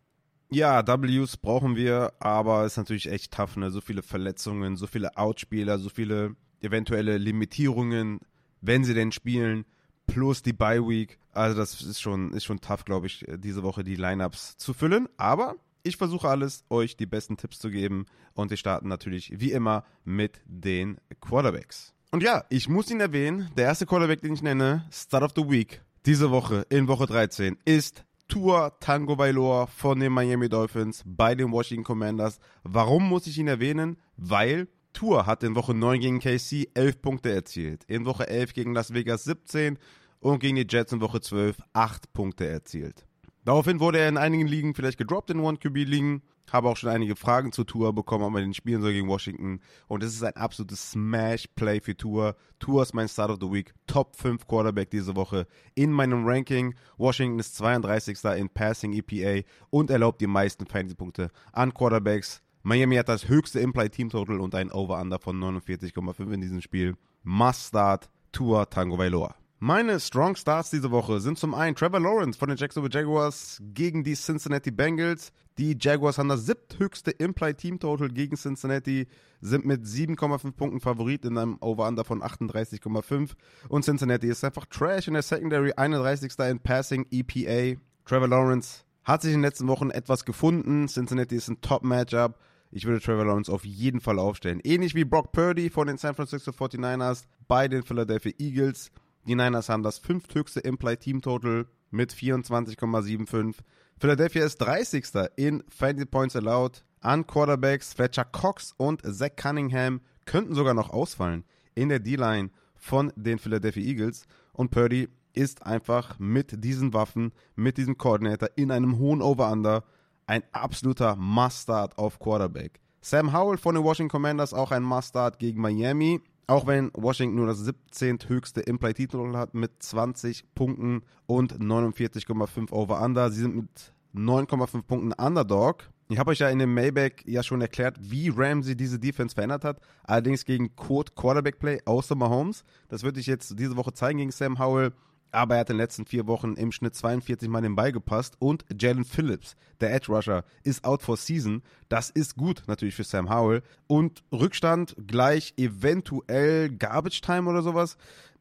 Ja, Ws brauchen wir, aber ist natürlich echt tough, ne? So viele Verletzungen, so viele Outspieler, so viele eventuelle Limitierungen, wenn sie denn spielen, plus die Bye Week. Also das ist schon, ist schon tough, glaube ich, diese Woche die Lineups zu füllen. Aber ich versuche alles, euch die besten Tipps zu geben. Und wir starten natürlich wie immer mit den Quarterbacks. Und ja, ich muss ihn erwähnen, der erste Quarterback, den ich nenne, Start of the Week, diese Woche in Woche 13, ist Tua Tango Bailoa von den Miami Dolphins bei den Washington Commanders. Warum muss ich ihn erwähnen? Weil Tua hat in Woche 9 gegen KC 11 Punkte erzielt, in Woche 11 gegen Las Vegas 17 und gegen die Jets in Woche 12 8 Punkte erzielt. Daraufhin wurde er in einigen Ligen vielleicht gedroppt in One-QB-Ligen. Habe auch schon einige Fragen zu Tour bekommen, ob man den spielen soll gegen Washington. Und es ist ein absolutes Smash-Play für Tour. Tour ist mein Start of the Week. Top 5 Quarterback diese Woche in meinem Ranking. Washington ist 32. in Passing EPA und erlaubt die meisten Fantasy-Punkte an Quarterbacks. Miami hat das höchste Implied Team Total und ein Over-Under von 49,5 in diesem Spiel. Must start Tour Tango Vailoa. Meine Strong Starts diese Woche sind zum einen Trevor Lawrence von den Jacksonville Jaguars gegen die Cincinnati Bengals. Die Jaguars haben das siebthöchste Implied Team Total gegen Cincinnati, sind mit 7,5 Punkten Favorit in einem Over-Under von 38,5 und Cincinnati ist einfach Trash in der Secondary, 31. in Passing EPA. Trevor Lawrence hat sich in den letzten Wochen etwas gefunden. Cincinnati ist ein Top-Matchup. Ich würde Trevor Lawrence auf jeden Fall aufstellen. Ähnlich wie Brock Purdy von den San Francisco 49ers bei den Philadelphia Eagles. Die Niners haben das fünfthöchste Implied Team Total mit 24,75. Philadelphia ist 30. in Fantasy Points Allowed an Quarterbacks. Fletcher Cox und Zach Cunningham könnten sogar noch ausfallen in der D-Line von den Philadelphia Eagles. Und Purdy ist einfach mit diesen Waffen, mit diesem Coordinator in einem hohen Over-Under ein absoluter Must-Start auf Quarterback. Sam Howell von den Washington Commanders auch ein Must-Start gegen Miami. Auch wenn Washington nur das 17. höchste Implied-Titel hat mit 20 Punkten und 49,5 Over-Under. Sie sind mit 9,5 Punkten Underdog. Ich habe euch ja in dem Maybach ja schon erklärt, wie Ramsey diese Defense verändert hat. Allerdings gegen Code Quarterback Play außer Mahomes. Das würde ich jetzt diese Woche zeigen gegen Sam Howell. Aber er hat in den letzten vier Wochen im Schnitt 42 Mal den Ball gepasst. Und Jalen Phillips, der Edge Rusher, ist out for season. Das ist gut natürlich für Sam Howell. Und Rückstand gleich eventuell Garbage Time oder sowas.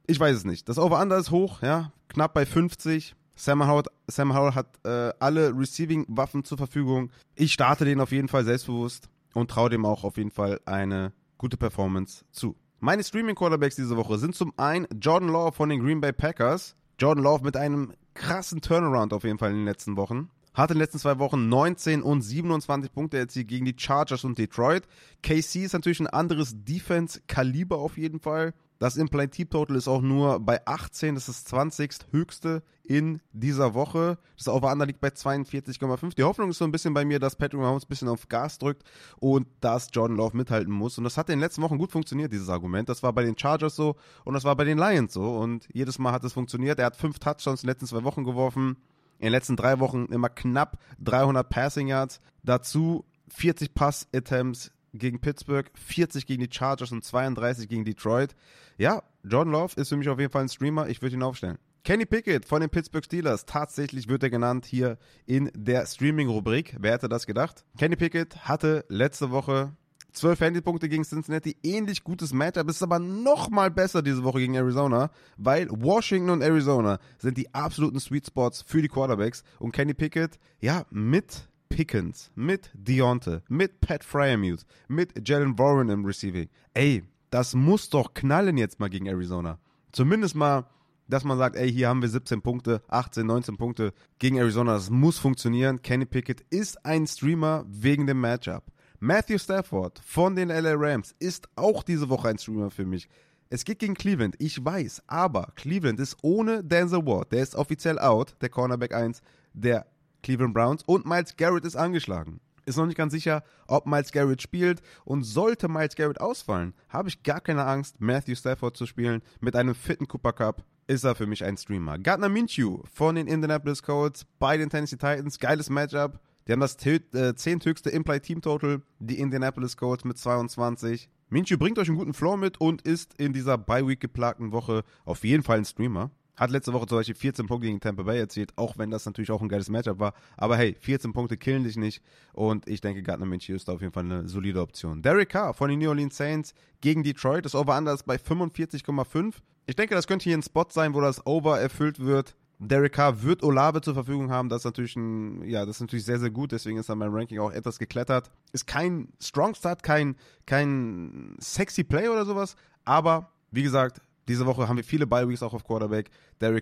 Ich weiß es nicht. Das Over-Under ist hoch, ja, knapp bei 50. Sam Howell, Sam Howell hat äh, alle Receiving-Waffen zur Verfügung. Ich starte den auf jeden Fall selbstbewusst und traue dem auch auf jeden Fall eine gute Performance zu. Meine Streaming-Quarterbacks diese Woche sind zum einen Jordan Love von den Green Bay Packers. Jordan Love mit einem krassen Turnaround auf jeden Fall in den letzten Wochen. Hat in den letzten zwei Wochen 19 und 27 Punkte erzielt gegen die Chargers und Detroit. KC ist natürlich ein anderes Defense-Kaliber auf jeden Fall. Das Implied Team Total ist auch nur bei 18, das ist das 20. höchste in dieser Woche. Das Over-Under liegt bei 42,5. Die Hoffnung ist so ein bisschen bei mir, dass Patrick Mahomes ein bisschen auf Gas drückt und dass Jordan Love mithalten muss. Und das hat in den letzten Wochen gut funktioniert, dieses Argument. Das war bei den Chargers so und das war bei den Lions so. Und jedes Mal hat es funktioniert. Er hat fünf Touchdowns in den letzten zwei Wochen geworfen. In den letzten drei Wochen immer knapp 300 Passing Yards. Dazu 40 Pass-Attempts gegen Pittsburgh, 40 gegen die Chargers und 32 gegen Detroit. Ja, Jordan Love ist für mich auf jeden Fall ein Streamer. Ich würde ihn aufstellen. Kenny Pickett von den Pittsburgh Steelers, tatsächlich wird er genannt hier in der Streaming-Rubrik. Wer hätte das gedacht? Kenny Pickett hatte letzte Woche 12 Handypunkte gegen Cincinnati, ähnlich gutes Matchup, ist aber noch mal besser diese Woche gegen Arizona, weil Washington und Arizona sind die absoluten Sweet Spots für die Quarterbacks und Kenny Pickett, ja, mit Pickens, mit Deonte, mit Pat Fryermuth, mit Jalen Warren im Receiving. Ey, das muss doch knallen jetzt mal gegen Arizona. Zumindest mal dass man sagt, ey, hier haben wir 17 Punkte, 18, 19 Punkte gegen Arizona. Das muss funktionieren. Kenny Pickett ist ein Streamer wegen dem Matchup. Matthew Stafford von den LA Rams ist auch diese Woche ein Streamer für mich. Es geht gegen Cleveland, ich weiß, aber Cleveland ist ohne Denzel Ward. Der ist offiziell out, der Cornerback 1 der Cleveland Browns und Miles Garrett ist angeschlagen. Ist noch nicht ganz sicher, ob Miles Garrett spielt und sollte Miles Garrett ausfallen, habe ich gar keine Angst, Matthew Stafford zu spielen mit einem fitten Cooper Cup ist er für mich ein Streamer. Gardner Minshew von den Indianapolis Colts bei den Tennessee Titans. Geiles Matchup. Die haben das äh, zehnthöchste Implied Team Total, die Indianapolis Colts mit 22. Minshew bringt euch einen guten Floor mit und ist in dieser Bye-Week geplagten Woche auf jeden Fall ein Streamer. Hat letzte Woche zum Beispiel 14 Punkte gegen Tampa Bay erzielt, auch wenn das natürlich auch ein geiles Matchup war. Aber hey, 14 Punkte killen dich nicht. Und ich denke, Gardner Minshew ist da auf jeden Fall eine solide Option. Derek Carr von den New Orleans Saints gegen Detroit. Das Over-Under ist bei 45,5. Ich denke, das könnte hier ein Spot sein, wo das Over erfüllt wird. Derek Carr wird Olave zur Verfügung haben. Das ist natürlich ein, ja, das ist natürlich sehr, sehr gut. Deswegen ist er mein Ranking auch etwas geklettert. Ist kein Strong Start, kein, kein sexy Play oder sowas. Aber, wie gesagt, diese Woche haben wir viele Bye-Weeks auch auf Quarterback.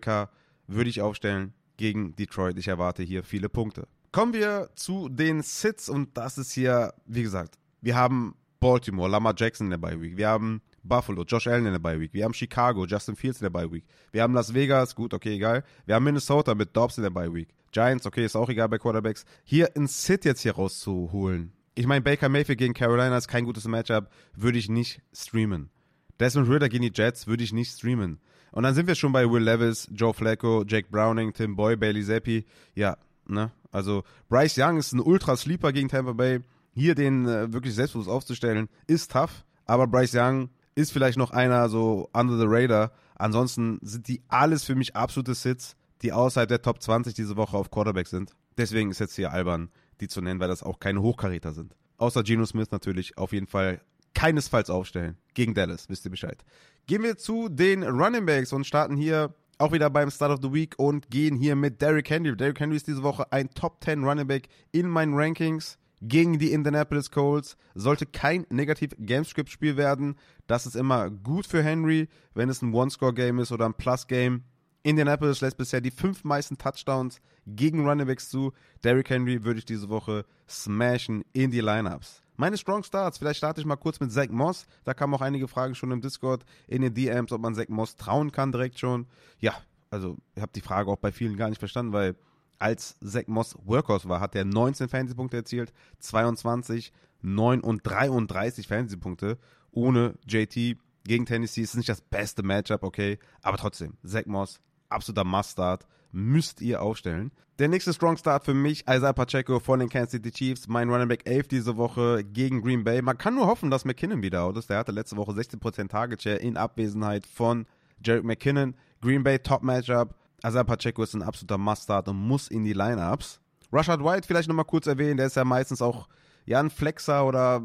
Carr würde ich aufstellen gegen Detroit. Ich erwarte hier viele Punkte. Kommen wir zu den Sits und das ist hier, wie gesagt, wir haben Baltimore, Lamar Jackson in der Bye-Week. Wir haben Buffalo, Josh Allen in der Bye Week. Wir haben Chicago, Justin Fields in der Bye Week. Wir haben Las Vegas, gut, okay, egal. Wir haben Minnesota mit Dobbs in der Bye Week. Giants, okay, ist auch egal bei Quarterbacks. Hier ein Sit jetzt hier rauszuholen. Ich meine, Baker Mayfield gegen Carolina ist kein gutes Matchup, würde ich nicht streamen. Desmond Ritter gegen die Jets würde ich nicht streamen. Und dann sind wir schon bei Will Levis, Joe Flacco, Jake Browning, Tim Boy, Bailey Zappi. Ja, ne? Also Bryce Young ist ein Ultra-Sleeper gegen Tampa Bay. Hier den äh, wirklich selbstbewusst aufzustellen, ist tough. Aber Bryce Young ist vielleicht noch einer so under the radar. Ansonsten sind die alles für mich absolute Sits, die außerhalb der Top 20 diese Woche auf Quarterback sind. Deswegen ist jetzt hier albern, die zu nennen, weil das auch keine Hochkaräter sind. Außer Geno Smith natürlich auf jeden Fall keinesfalls aufstellen. Gegen Dallas, wisst ihr Bescheid. Gehen wir zu den Running Backs und starten hier auch wieder beim Start of the Week und gehen hier mit Derrick Henry. Derrick Henry ist diese Woche ein Top 10 Running Back in meinen Rankings gegen die Indianapolis Colts. Sollte kein negativ Gamescript-Spiel werden. Das ist immer gut für Henry, wenn es ein One-Score-Game ist oder ein Plus-Game. Indianapolis lässt bisher die fünf meisten Touchdowns gegen Runningbacks zu. Derrick Henry würde ich diese Woche smashen in die Lineups. Meine Strong Starts, vielleicht starte ich mal kurz mit Zach Moss. Da kamen auch einige Fragen schon im Discord, in den DMs, ob man Zach Moss trauen kann direkt schon. Ja, also ich habe die Frage auch bei vielen gar nicht verstanden, weil als Zach Moss Workhorse war, hat er 19 Fantasy-Punkte erzielt, 22, 9 und 33 Fantasy-Punkte ohne JT gegen Tennessee. Ist nicht das beste Matchup, okay, aber trotzdem, Zach Moss, absoluter Must-Start, müsst ihr aufstellen. Der nächste Strong Start für mich, Isaiah Pacheco von den Kansas City Chiefs, mein Running Back 11 diese Woche gegen Green Bay. Man kann nur hoffen, dass McKinnon wieder out ist. Der hatte letzte Woche 16% Target Share in Abwesenheit von Jarek McKinnon. Green Bay Top Matchup. Azar Pacheco ist ein absoluter Mustard und muss in die Lineups. Rashad White vielleicht nochmal kurz erwähnen, der ist ja meistens auch ja, ein Flexer oder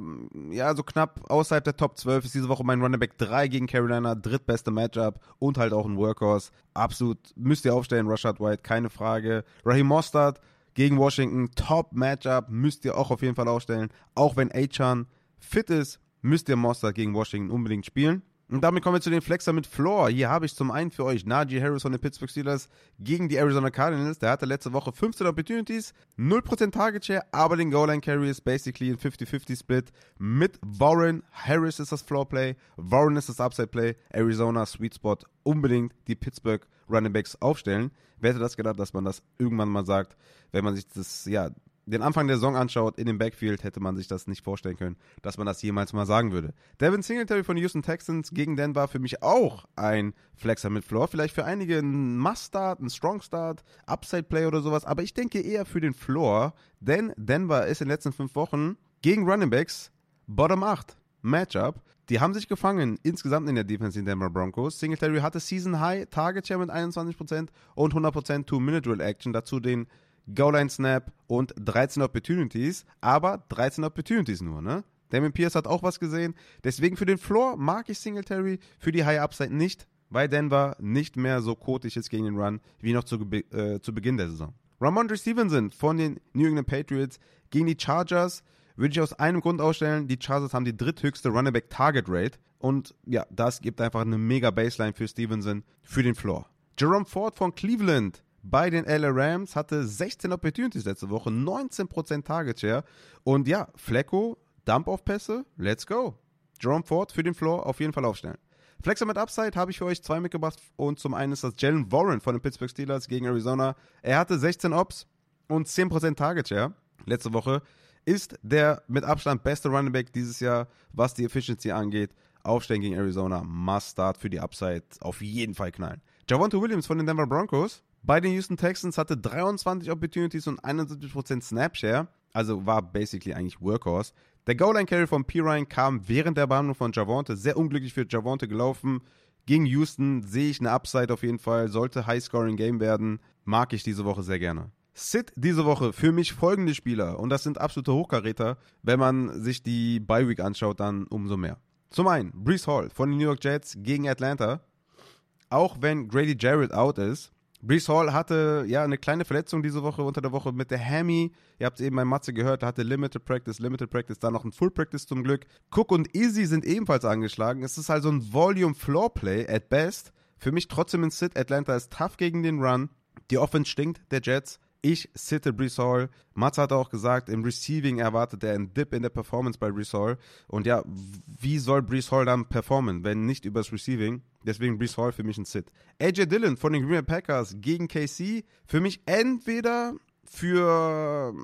ja, so knapp außerhalb der Top 12 ist diese Woche mein Running Back 3 gegen Carolina, drittbeste Matchup und halt auch ein Workhorse. Absolut müsst ihr aufstellen, Rashad White, keine Frage. Raheem Mostard gegen Washington, Top Matchup, müsst ihr auch auf jeden Fall aufstellen. Auch wenn Achan fit ist, müsst ihr Mostard gegen Washington unbedingt spielen. Und damit kommen wir zu den Flexer mit Floor. Hier habe ich zum einen für euch Najee Harris von den Pittsburgh Steelers gegen die Arizona Cardinals. Der hatte letzte Woche 15 Opportunities, 0% Target Share, aber den Goal Line Carry ist basically ein 50-50 Split mit Warren. Harris ist das Floor Play, Warren ist das Upside Play, Arizona Sweet Spot. Unbedingt die Pittsburgh Running Backs aufstellen. Wer hätte das gedacht, dass man das irgendwann mal sagt, wenn man sich das, ja, den Anfang der Saison anschaut, in dem Backfield, hätte man sich das nicht vorstellen können, dass man das jemals mal sagen würde. Devin Singletary von Houston Texans gegen Denver für mich auch ein Flexer mit Floor. Vielleicht für einige ein Must-Start, ein Strong-Start, Upside-Play oder sowas. Aber ich denke eher für den Floor, denn Denver ist in den letzten fünf Wochen gegen Running Backs Bottom 8 Matchup. Die haben sich gefangen insgesamt in der Defense in Denver Broncos. Singletary hatte Season High Target Share mit 21% und 100% Two-Minute Drill Action. Dazu den Goal-Line Snap und 13 Opportunities. Aber 13 Opportunities nur, ne? Damien Pierce hat auch was gesehen. Deswegen für den Floor mag ich Singletary, für die High Upside nicht, weil Denver nicht mehr so kotig ist gegen den Run wie noch zu, äh, zu Beginn der Saison. Ramondre Stevenson von den New England Patriots gegen die Chargers würde ich aus einem Grund ausstellen. Die Chargers haben die dritthöchste Running Back Target Rate und ja, das gibt einfach eine mega Baseline für Stevenson für den Floor. Jerome Ford von Cleveland bei den LA Rams hatte 16 Opportunities letzte Woche, 19% Target Share und ja, Flecko Dump-Off-Pässe, let's go. Jerome Ford für den Floor auf jeden Fall aufstellen. Flexer mit Upside habe ich für euch zwei mitgebracht und zum einen ist das Jalen Warren von den Pittsburgh Steelers gegen Arizona. Er hatte 16 Ops und 10% Target Share letzte Woche. Ist der mit Abstand beste Running Back dieses Jahr, was die Efficiency angeht. Aufstellen gegen Arizona, Must Start für die Upside, auf jeden Fall knallen. Javonte Williams von den Denver Broncos bei den Houston Texans hatte 23 Opportunities und 71% Snapshare, also war basically eigentlich Workhorse. Der Goal-Line-Carry von Pirine kam während der Behandlung von Javonte. Sehr unglücklich für Javonte gelaufen. Gegen Houston sehe ich eine Upside auf jeden Fall. Sollte High-Scoring-Game werden. Mag ich diese Woche sehr gerne. Sit diese Woche für mich folgende Spieler. Und das sind absolute Hochkaräter. Wenn man sich die Bye-Week anschaut, dann umso mehr. Zum einen Brees Hall von den New York Jets gegen Atlanta. Auch wenn Grady Jarrett out ist, Brees Hall hatte ja eine kleine Verletzung diese Woche unter der Woche mit der Hammy. Ihr habt es eben bei Matze gehört, hatte Limited Practice, Limited Practice, dann noch ein Full Practice zum Glück. Cook und Easy sind ebenfalls angeschlagen. Es ist also ein Volume Floor Play at best. Für mich trotzdem ein Sit. Atlanta ist tough gegen den Run. Die Offense stinkt der Jets. Ich sitte Brees. Matze hat auch gesagt, im Receiving erwartet er einen Dip in der Performance bei Brees. Und ja, wie soll Brees dann performen, wenn nicht übers Receiving? Deswegen Brees für mich ein Sit. AJ Dillon von den Green Bay Packers gegen KC. Für mich entweder für,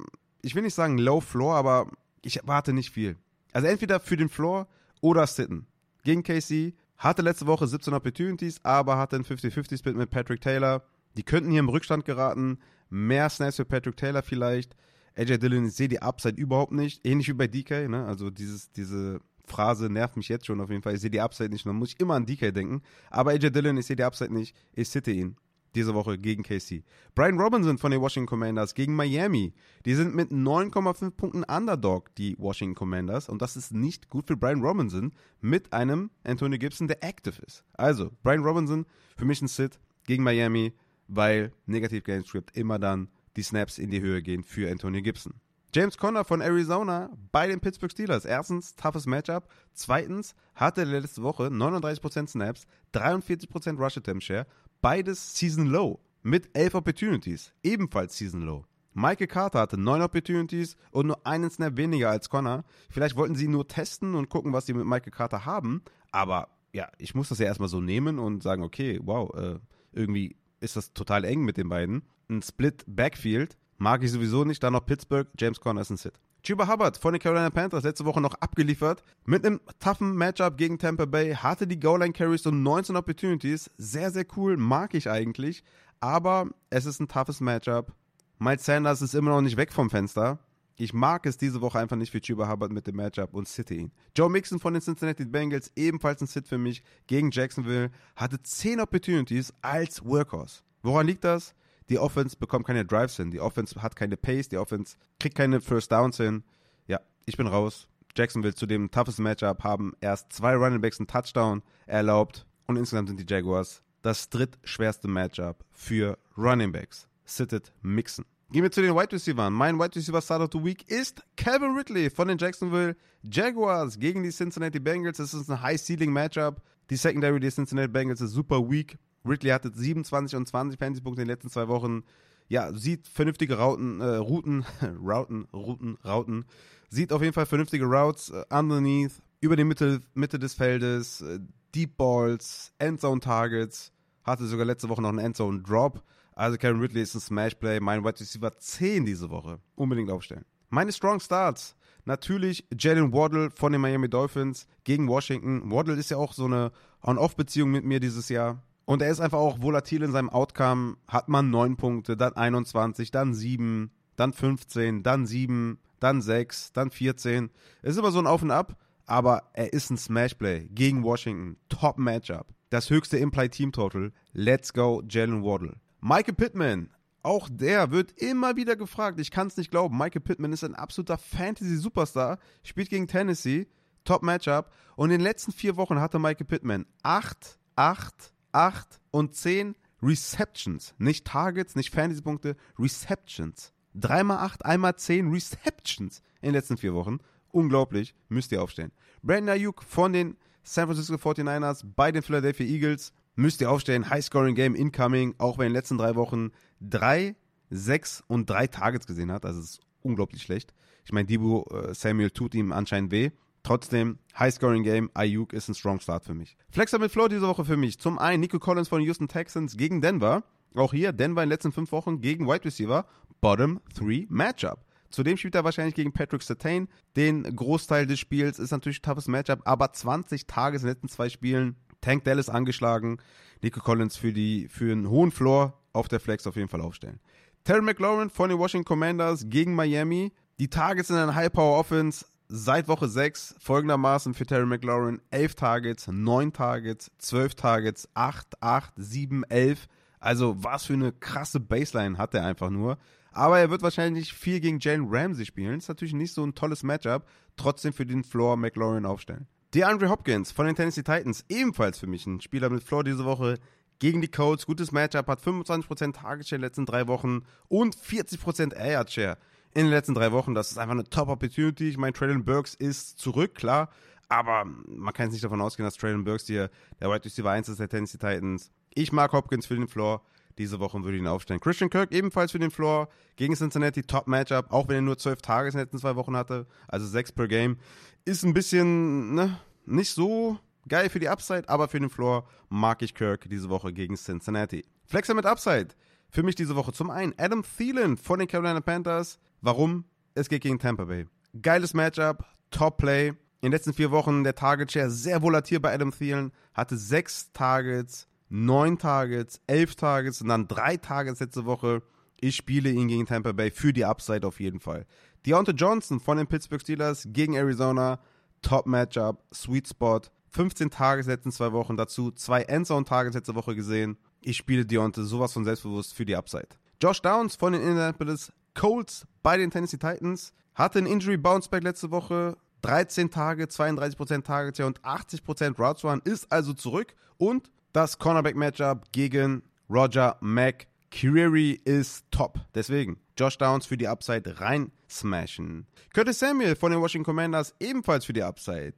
ich will nicht sagen Low Floor, aber ich erwarte nicht viel. Also entweder für den Floor oder Sitten. Gegen KC. Hatte letzte Woche 17 Opportunities, aber hatte einen 50-50-Split mit Patrick Taylor. Die könnten hier im Rückstand geraten. Mehr Snaps für Patrick Taylor vielleicht. AJ Dillon, ich sehe die Upside überhaupt nicht. Ähnlich wie bei DK, ne? Also dieses, diese Phrase nervt mich jetzt schon auf jeden Fall. Ich sehe die Upside nicht. Dann muss ich immer an DK denken. Aber AJ Dillon, ich sehe die Upside nicht. Ich sitte ihn diese Woche gegen KC. Brian Robinson von den Washington Commanders gegen Miami. Die sind mit 9,5 Punkten Underdog, die Washington Commanders. Und das ist nicht gut für Brian Robinson mit einem Anthony Gibson, der active ist. Also, Brian Robinson für mich ein Sit gegen Miami weil Negativ Game Script immer dann die Snaps in die Höhe gehen für Antonio Gibson. James Conner von Arizona bei den Pittsburgh Steelers. Erstens, toughes Matchup. Zweitens, hatte letzte Woche 39% Snaps, 43% Rush Attempt Share. Beides Season Low mit 11 Opportunities. Ebenfalls Season Low. Michael Carter hatte 9 Opportunities und nur einen Snap weniger als Connor. Vielleicht wollten sie nur testen und gucken, was sie mit Michael Carter haben. Aber ja, ich muss das ja erstmal so nehmen und sagen, okay, wow, äh, irgendwie ist das total eng mit den beiden. Ein Split Backfield mag ich sowieso nicht. Dann noch Pittsburgh, James Conner ist ein Sit. Chuba Hubbard von den Carolina Panthers letzte Woche noch abgeliefert. Mit einem toughen Matchup gegen Tampa Bay. Hatte die Goal Line Carries und 19 Opportunities. Sehr, sehr cool. Mag ich eigentlich. Aber es ist ein toughes Matchup. Miles Sanders ist immer noch nicht weg vom Fenster. Ich mag es diese Woche einfach nicht für Chuba Hubbard mit dem Matchup und City ihn. Joe Mixon von den Cincinnati Bengals, ebenfalls ein Sit für mich gegen Jacksonville, hatte 10 Opportunities als Workhorse. Woran liegt das? Die Offense bekommt keine Drives hin, die Offense hat keine Pace, die Offense kriegt keine First Downs hin. Ja, ich bin raus. Jacksonville zu dem toughest Matchup haben erst zwei Running Backs einen Touchdown erlaubt und insgesamt sind die Jaguars das drittschwerste Matchup für Running Backs. Sitted Mixon. Gehen wir zu den Wide Receivers. Mein Wide Receiver Start of the Week ist Calvin Ridley von den Jacksonville Jaguars gegen die Cincinnati Bengals. Das ist ein High-Ceiling-Matchup. Die Secondary der Cincinnati Bengals ist super weak. Ridley hatte 27 und 20 Fantasy-Punkte in den letzten zwei Wochen. Ja, sieht vernünftige Routen, äh, Routen, (laughs) Routen, Routen, Routen. Sieht auf jeden Fall vernünftige Routes äh, underneath, über die Mitte, Mitte des Feldes, äh, Deep Balls, Endzone Targets. Hatte sogar letzte Woche noch einen Endzone Drop. Also Karen Ridley ist ein Smash-Play. Mein Wide Receiver 10 diese Woche. Unbedingt aufstellen. Meine Strong Starts. Natürlich Jalen Waddle von den Miami Dolphins gegen Washington. Waddle ist ja auch so eine On-Off-Beziehung mit mir dieses Jahr. Und er ist einfach auch volatil in seinem Outcome. Hat man 9 Punkte, dann 21, dann 7, dann 15, dann 7, dann 6, dann 14. Es ist immer so ein Auf und Ab. aber er ist ein Smashplay gegen Washington. Top Matchup. Das höchste Implied Team Total. Let's go, Jalen Waddle. Michael Pittman. Auch der wird immer wieder gefragt. Ich kann es nicht glauben. Michael Pittman ist ein absoluter Fantasy-Superstar. Spielt gegen Tennessee. Top Matchup. Und in den letzten vier Wochen hatte Michael Pittman 8, 8, 8 und 10 Receptions. Nicht Targets, nicht Fantasy-Punkte, Receptions. Dreimal 8, einmal 10 Receptions in den letzten vier Wochen. Unglaublich. Müsst ihr aufstellen. Brandon Ayuk von den San Francisco 49ers bei den Philadelphia Eagles. Müsst ihr aufstellen. High-Scoring-Game incoming. Auch wenn in den letzten drei Wochen drei, sechs und drei Targets gesehen hat. Also es ist unglaublich schlecht. Ich meine, Debo äh, Samuel tut ihm anscheinend weh. Trotzdem, High-Scoring-Game, Ayuk ist ein Strong Start für mich. Flexer mit Flow diese Woche für mich. Zum einen Nico Collins von Houston Texans gegen Denver. Auch hier, Denver in den letzten fünf Wochen gegen Wide Receiver. Bottom 3 Matchup. Zudem spielt er wahrscheinlich gegen Patrick Sertain. Den Großteil des Spiels ist natürlich ein toughes Matchup, aber 20 Tage in den letzten zwei Spielen. Tank Dallas angeschlagen. Nico Collins für, die, für einen hohen Floor auf der Flex auf jeden Fall aufstellen. Terry McLaurin von den Washington Commanders gegen Miami. Die Targets in einer High-Power-Offense seit Woche 6 folgendermaßen für Terry McLaurin 11 Targets, 9 Targets, 12 Targets, 8, 8, 7, 11. Also was für eine krasse Baseline hat er einfach nur. Aber er wird wahrscheinlich viel gegen Jalen Ramsey spielen. Ist natürlich nicht so ein tolles Matchup. Trotzdem für den Floor McLaurin aufstellen. DeAndre Hopkins von den Tennessee Titans, ebenfalls für mich ein Spieler mit Floor diese Woche gegen die Colts. Gutes Matchup, hat 25% Target Share in den letzten drei Wochen und 40% Air Share in den letzten drei Wochen. Das ist einfach eine Top Opportunity. Ich meine, Traylon Burks ist zurück, klar. Aber man kann jetzt nicht davon ausgehen, dass Traylon Burks hier der Wide Receiver 1 ist der Tennessee Titans. Ich mag Hopkins für den Floor. Diese Woche würde ich ihn aufstellen. Christian Kirk ebenfalls für den Floor gegen Cincinnati. Top Matchup, auch wenn er nur 12 Tage in den letzten zwei Wochen hatte. Also 6 per Game. Ist ein bisschen, ne, nicht so geil für die Upside, aber für den Floor mag ich Kirk diese Woche gegen Cincinnati. Flexer mit Upside. Für mich diese Woche zum einen Adam Thielen von den Carolina Panthers. Warum? Es geht gegen Tampa Bay. Geiles Matchup, Top Play. In den letzten vier Wochen der Target Share sehr volatil bei Adam Thielen. Hatte sechs Targets, neun Targets, elf Targets und dann drei Targets letzte Woche. Ich spiele ihn gegen Tampa Bay für die Upside auf jeden Fall. Deontay Johnson von den Pittsburgh Steelers gegen Arizona. Top Matchup, Sweet Spot. 15 Tages letzten zwei Wochen dazu, zwei Endzone-Tages letzte Woche gesehen. Ich spiele Deontay sowas von selbstbewusst für die Upside. Josh Downs von den Indianapolis Colts bei den Tennessee Titans hatte ein Injury Bounce Back letzte Woche. 13 Tage, 32% Target und 80% Routes Run ist also zurück. Und das Cornerback-Matchup gegen Roger McCreary ist top. Deswegen Josh Downs für die Upside rein smashen. Curtis Samuel von den Washington Commanders ebenfalls für die Upside.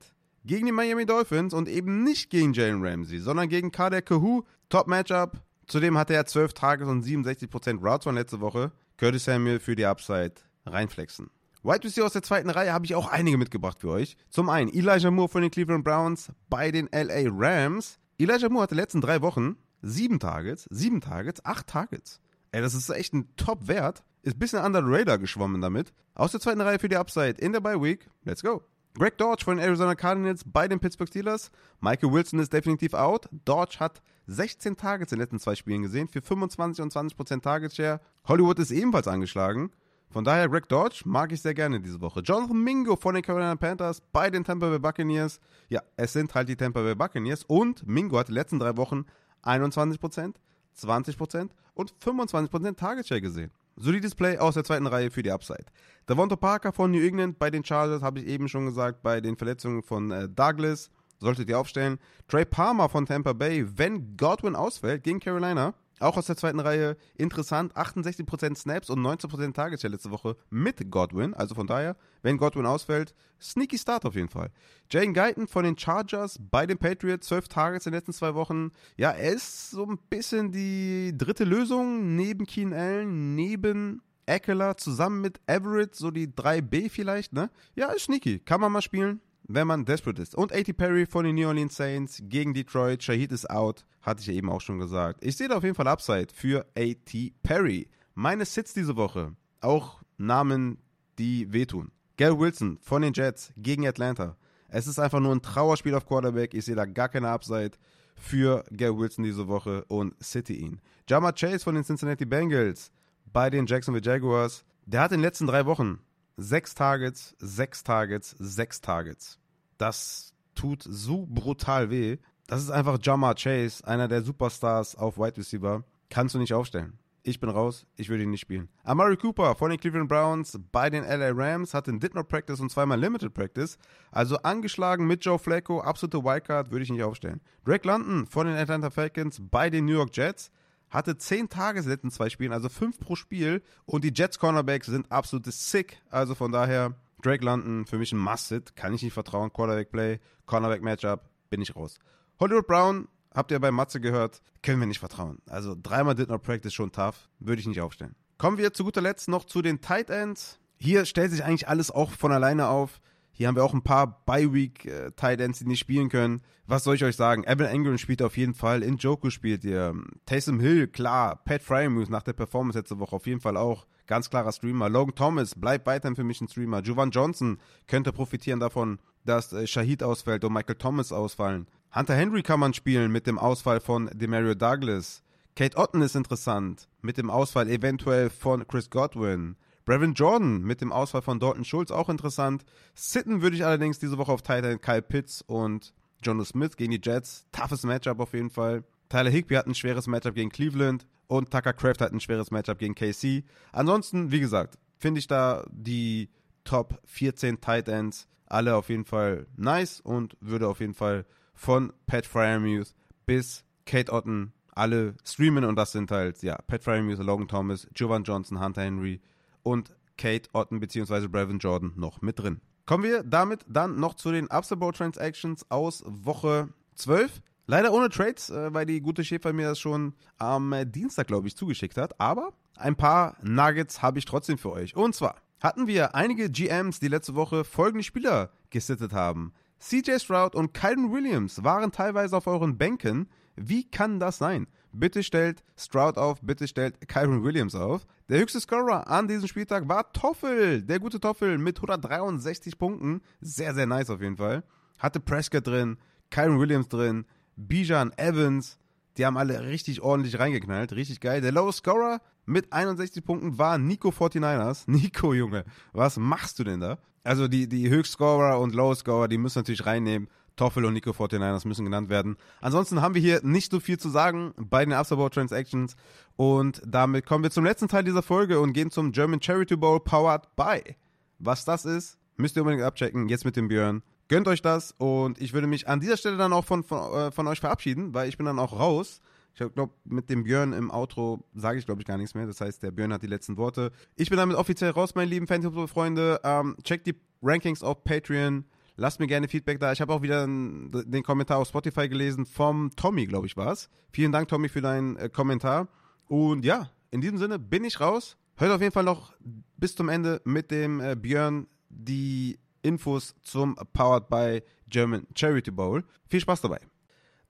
Gegen die Miami Dolphins und eben nicht gegen Jalen Ramsey, sondern gegen Kader Kahu. Top Matchup. Zudem hatte er 12 Tages und 67% Routes Run letzte Woche. Curtis Samuel für die Upside reinflexen. Wide Receiver aus der zweiten Reihe habe ich auch einige mitgebracht für euch. Zum einen Elijah Moore von den Cleveland Browns bei den LA Rams. Elijah Moore hatte letzten drei Wochen sieben Targets, sieben Targets, acht Targets. Ey, das ist echt ein Top-Wert. Ist ein bisschen under the radar geschwommen damit. Aus der zweiten Reihe für die Upside in der Bye Week. Let's go. Greg Dodge von den Arizona Cardinals bei den Pittsburgh Steelers. Michael Wilson ist definitiv out. Dodge hat 16 Targets in den letzten zwei Spielen gesehen für 25 und 20% Target Share. Hollywood ist ebenfalls angeschlagen. Von daher, Greg Dodge mag ich sehr gerne diese Woche. Jonathan Mingo von den Carolina Panthers bei den Tampa Bay Buccaneers. Ja, es sind halt die Tampa Bay Buccaneers. Und Mingo hat die letzten drei Wochen 21%, 20% und 25% Target Share gesehen. Solides Play aus der zweiten Reihe für die Upside. Devonta Parker von New England bei den Chargers, habe ich eben schon gesagt, bei den Verletzungen von äh, Douglas. Solltet ihr aufstellen. Trey Palmer von Tampa Bay, wenn Godwin ausfällt gegen Carolina. Auch aus der zweiten Reihe interessant. 68% Snaps und 19% Targets ja letzte Woche mit Godwin. Also von daher, wenn Godwin ausfällt, sneaky Start auf jeden Fall. Jane Guyton von den Chargers bei den Patriots. 12 Targets in den letzten zwei Wochen. Ja, er ist so ein bisschen die dritte Lösung neben Keen Allen, neben Eckler, zusammen mit Everett, so die 3B vielleicht, ne? Ja, ist sneaky. Kann man mal spielen wenn man desperate ist. Und A.T. Perry von den New Orleans Saints gegen Detroit. Shahid ist out, hatte ich ja eben auch schon gesagt. Ich sehe da auf jeden Fall Upside für A.T. Perry. Meine Sits diese Woche, auch Namen, die wehtun. Gary Wilson von den Jets gegen Atlanta. Es ist einfach nur ein Trauerspiel auf Quarterback. Ich sehe da gar keine Upside für Gary Wilson diese Woche und City ihn. Jama Chase von den Cincinnati Bengals bei den Jacksonville Jaguars. Der hat in den letzten drei Wochen Sechs Targets, sechs Targets, sechs Targets. das tut so brutal weh. Das ist einfach Jamar Chase, einer der Superstars auf Wide Receiver. Kannst du nicht aufstellen. Ich bin raus, ich würde ihn nicht spielen. Amari Cooper von den Cleveland Browns bei den LA Rams hat den Did Not Practice und zweimal Limited Practice. Also angeschlagen mit Joe Flacco, absolute Wildcard, würde ich nicht aufstellen. Drake London von den Atlanta Falcons bei den New York Jets hatte 10 Tage in den letzten zwei Spielen, also 5 pro Spiel. Und die Jets Cornerbacks sind absolut sick. Also von daher, Drake London für mich ein Must-Sit. Kann ich nicht vertrauen. Quarterback Play, Cornerback Matchup, bin ich raus. Hollywood Brown habt ihr bei Matze gehört, können wir nicht vertrauen. Also dreimal Did Not Practice schon tough, würde ich nicht aufstellen. Kommen wir zu guter Letzt noch zu den Tight Ends. Hier stellt sich eigentlich alles auch von alleine auf. Hier haben wir auch ein paar Bye-Week äh, die nicht spielen können. Was soll ich euch sagen? Evan Engram spielt auf jeden Fall. In Joku spielt ihr. Taysom Hill, klar. Pat Fryermuth nach der Performance letzte Woche auf jeden Fall auch. Ganz klarer Streamer. Logan Thomas bleibt weiterhin für mich ein Streamer. Jovan Johnson könnte profitieren davon, dass äh, Shahid ausfällt und Michael Thomas ausfallen. Hunter Henry kann man spielen mit dem Ausfall von Demario Douglas. Kate Otten ist interessant mit dem Ausfall eventuell von Chris Godwin. Brevin Jordan mit dem Ausfall von Dalton Schulz auch interessant. Sitten würde ich allerdings diese Woche auf Titan Kyle Pitts und Jonas Smith gegen die Jets. Toughes Matchup auf jeden Fall. Tyler Higby hat ein schweres Matchup gegen Cleveland und Tucker Craft hat ein schweres Matchup gegen KC. Ansonsten, wie gesagt, finde ich da die Top 14 Tight Ends alle auf jeden Fall nice und würde auf jeden Fall von Pat Fryermuth bis Kate Otten alle streamen und das sind halt, ja, Pat Fryermuth, Logan Thomas, Jovan Johnson, Hunter Henry und Kate Otten bzw. Brevin Jordan noch mit drin. Kommen wir damit dann noch zu den Upside Transactions aus Woche 12. Leider ohne Trades, äh, weil die gute Schäfer mir das schon am Dienstag, glaube ich, zugeschickt hat. Aber ein paar Nuggets habe ich trotzdem für euch. Und zwar hatten wir einige GMs, die letzte Woche folgende Spieler gesittet haben. CJ Stroud und Kyron Williams waren teilweise auf euren Bänken. Wie kann das sein? Bitte stellt Stroud auf, bitte stellt Kyron Williams auf. Der höchste Scorer an diesem Spieltag war Toffel, der gute Toffel mit 163 Punkten. Sehr, sehr nice auf jeden Fall. Hatte Prescott drin, Kyron Williams drin, Bijan Evans. Die haben alle richtig ordentlich reingeknallt. Richtig geil. Der Low Scorer mit 61 Punkten war Nico 49ers. (laughs) Nico, Junge, was machst du denn da? Also die, die Höchstscorer und Lowscorer, die müssen natürlich reinnehmen. Toffel und Nico 49ers müssen genannt werden. Ansonsten haben wir hier nicht so viel zu sagen bei den Afterboard Transactions. Und damit kommen wir zum letzten Teil dieser Folge und gehen zum German Charity Bowl Powered by. Was das ist, müsst ihr unbedingt abchecken. Jetzt mit dem Björn. Gönnt euch das und ich würde mich an dieser Stelle dann auch von, von, äh, von euch verabschieden, weil ich bin dann auch raus. Ich glaube, mit dem Björn im Outro sage ich, glaube ich, gar nichts mehr. Das heißt, der Björn hat die letzten Worte. Ich bin damit offiziell raus, meine lieben Fantasy-Freunde. Ähm, checkt die Rankings auf Patreon. Lasst mir gerne Feedback da. Ich habe auch wieder den Kommentar auf Spotify gelesen vom Tommy, glaube ich, war es. Vielen Dank, Tommy, für deinen äh, Kommentar. Und ja, in diesem Sinne bin ich raus. Hört auf jeden Fall noch bis zum Ende mit dem äh, Björn die Infos zum Powered by German Charity Bowl. Viel Spaß dabei.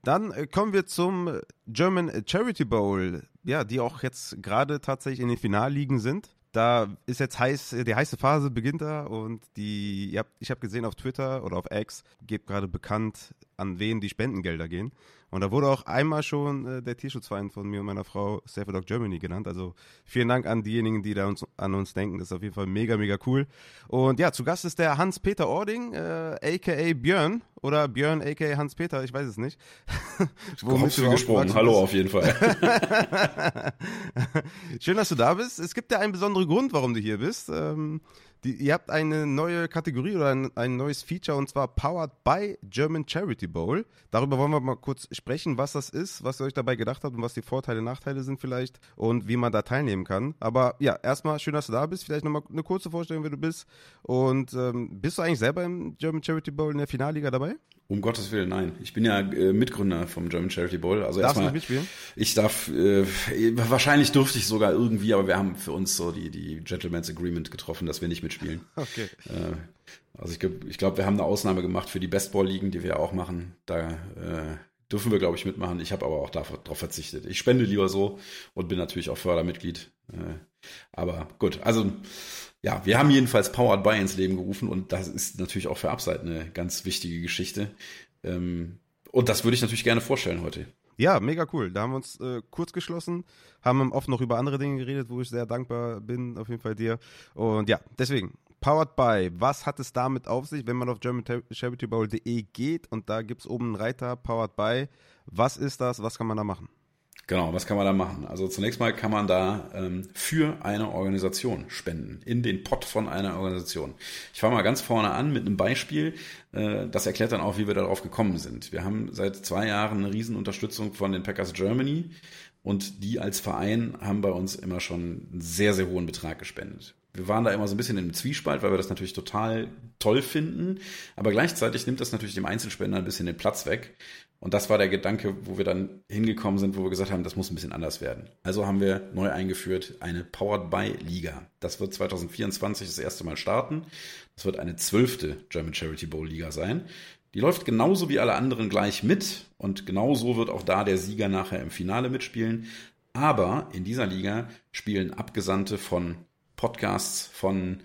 Dann äh, kommen wir zum German Charity Bowl, ja, die auch jetzt gerade tatsächlich in den Finalligen sind. Da ist jetzt heiß, die heiße Phase beginnt da und die, ich habe gesehen auf Twitter oder auf X, gebt gerade bekannt, an wen die Spendengelder gehen. Und da wurde auch einmal schon äh, der Tierschutzverein von mir und meiner Frau Save a Dog Germany genannt. Also vielen Dank an diejenigen, die da uns, an uns denken. Das ist auf jeden Fall mega, mega cool. Und ja, zu Gast ist der Hans-Peter Ording, äh, aka Björn oder Björn aka Hans-Peter, ich weiß es nicht. Womit du gesprochen. Hallo auf jeden Fall. (laughs) Schön, dass du da bist. Es gibt ja einen besonderen Grund, warum du hier bist. Ähm, die, ihr habt eine neue Kategorie oder ein, ein, neues Feature und zwar Powered by German Charity Bowl. Darüber wollen wir mal kurz sprechen, was das ist, was ihr euch dabei gedacht habt und was die Vorteile, Nachteile sind vielleicht und wie man da teilnehmen kann. Aber ja, erstmal schön, dass du da bist. Vielleicht nochmal eine kurze Vorstellung, wer du bist. Und ähm, bist du eigentlich selber im German Charity Bowl in der Finalliga dabei? Um Gottes Willen, nein. Ich bin ja äh, Mitgründer vom German Charity Bowl. Also Darfst erstmal, du nicht mitspielen? Ich darf, äh, wahrscheinlich durfte ich sogar irgendwie, aber wir haben für uns so die, die Gentleman's Agreement getroffen, dass wir nicht mitspielen. (laughs) Okay. Äh, also ich, ich glaube, wir haben eine Ausnahme gemacht für die Bestball-Ligen, die wir ja auch machen. Da äh, dürfen wir, glaube ich, mitmachen. Ich habe aber auch darauf verzichtet. Ich spende lieber so und bin natürlich auch Fördermitglied. Äh, aber gut, also ja, wir haben jedenfalls Powered by ins Leben gerufen und das ist natürlich auch für Upside eine ganz wichtige Geschichte. Ähm, und das würde ich natürlich gerne vorstellen heute. Ja, mega cool. Da haben wir uns äh, kurz geschlossen, haben oft noch über andere Dinge geredet, wo ich sehr dankbar bin, auf jeden Fall dir. Und ja, deswegen, Powered by, was hat es damit auf sich, wenn man auf germancharitybowl.de geht und da gibt es oben einen Reiter, Powered by, was ist das, was kann man da machen? Genau, was kann man da machen? Also zunächst mal kann man da ähm, für eine Organisation spenden, in den Pot von einer Organisation. Ich fange mal ganz vorne an mit einem Beispiel. Äh, das erklärt dann auch, wie wir darauf gekommen sind. Wir haben seit zwei Jahren eine Riesenunterstützung von den Packers Germany und die als Verein haben bei uns immer schon einen sehr, sehr hohen Betrag gespendet. Wir waren da immer so ein bisschen im Zwiespalt, weil wir das natürlich total toll finden, aber gleichzeitig nimmt das natürlich dem Einzelspender ein bisschen den Platz weg. Und das war der Gedanke, wo wir dann hingekommen sind, wo wir gesagt haben, das muss ein bisschen anders werden. Also haben wir neu eingeführt eine Powered by Liga. Das wird 2024 das erste Mal starten. Das wird eine zwölfte German Charity Bowl Liga sein. Die läuft genauso wie alle anderen gleich mit und genauso wird auch da der Sieger nachher im Finale mitspielen. Aber in dieser Liga spielen Abgesandte von Podcasts, von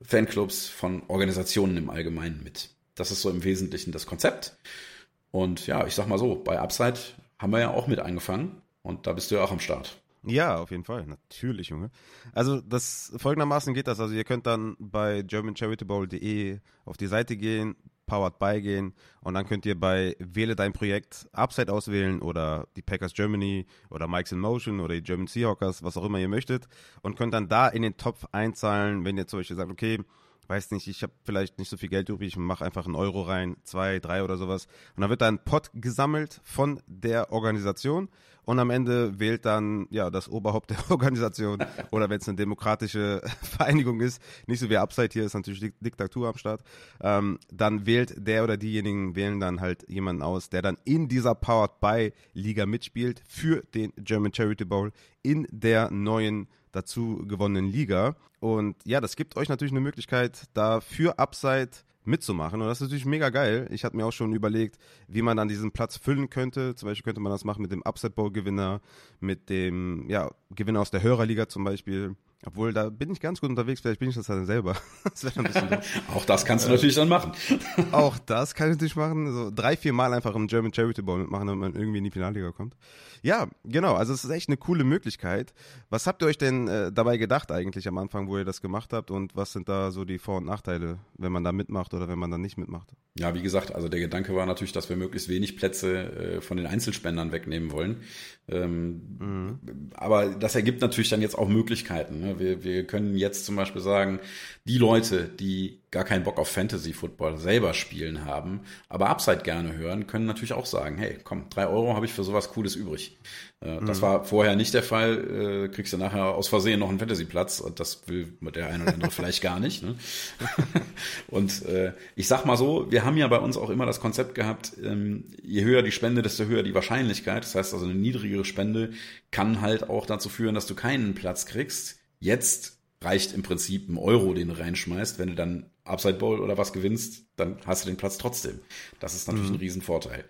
Fanclubs, von Organisationen im Allgemeinen mit. Das ist so im Wesentlichen das Konzept. Und ja, ich sag mal so, bei Upside haben wir ja auch mit angefangen und da bist du ja auch am Start. Ja, auf jeden Fall. Natürlich, Junge. Also das folgendermaßen geht das. Also ihr könnt dann bei germancharitybowl.de auf die Seite gehen, Powered by gehen und dann könnt ihr bei Wähle dein Projekt Upside auswählen oder die Packers Germany oder Mike's in Motion oder die German Seahawkers, was auch immer ihr möchtet und könnt dann da in den Topf einzahlen, wenn ihr zum Beispiel sagt, okay, weiß nicht, ich habe vielleicht nicht so viel Geld übrig, ich mache einfach einen Euro rein, zwei, drei oder sowas. Und dann wird da ein Pot gesammelt von der Organisation und am Ende wählt dann ja das Oberhaupt der (laughs) Organisation oder wenn es eine demokratische (laughs) Vereinigung ist, nicht so wie Upside hier ist natürlich Diktatur am Start, ähm, dann wählt der oder diejenigen wählen dann halt jemanden aus, der dann in dieser Powered by Liga mitspielt für den German Charity Bowl in der neuen dazu gewonnenen Liga. Und ja, das gibt euch natürlich eine Möglichkeit, da für Upside mitzumachen. Und das ist natürlich mega geil. Ich hatte mir auch schon überlegt, wie man dann diesen Platz füllen könnte. Zum Beispiel könnte man das machen mit dem Upside Bowl Gewinner, mit dem ja, Gewinner aus der Hörerliga zum Beispiel. Obwohl, da bin ich ganz gut unterwegs, vielleicht bin ich das dann selber. (laughs) das ein bisschen (laughs) auch das kannst du natürlich dann machen. (laughs) auch das kann ich natürlich machen. So drei, vier Mal einfach im German Charity Bowl mitmachen, wenn man irgendwie in die Finalliga kommt. Ja, genau. Also es ist echt eine coole Möglichkeit. Was habt ihr euch denn äh, dabei gedacht eigentlich am Anfang, wo ihr das gemacht habt? Und was sind da so die Vor- und Nachteile, wenn man da mitmacht oder wenn man da nicht mitmacht? Ja, wie gesagt, also der Gedanke war natürlich, dass wir möglichst wenig Plätze äh, von den Einzelspendern wegnehmen wollen. Ähm, mhm. Aber das ergibt natürlich dann jetzt auch Möglichkeiten. Ne? Wir, wir können jetzt zum Beispiel sagen, die Leute, die gar keinen Bock auf Fantasy Football selber spielen haben, aber Upside gerne hören, können natürlich auch sagen, hey, komm, drei Euro habe ich für sowas Cooles übrig. Äh, mhm. Das war vorher nicht der Fall. Äh, kriegst du nachher aus Versehen noch einen Fantasy-Platz und das will der eine oder andere (laughs) vielleicht gar nicht. Ne? (laughs) und äh, ich sag mal so, wir haben ja bei uns auch immer das Konzept gehabt, ähm, je höher die Spende, desto höher die Wahrscheinlichkeit. Das heißt also, eine niedrigere Spende kann halt auch dazu führen, dass du keinen Platz kriegst. Jetzt reicht im Prinzip ein Euro, den du reinschmeißt. Wenn du dann Upside Bowl oder was gewinnst, dann hast du den Platz trotzdem. Das ist natürlich mhm. ein Riesenvorteil.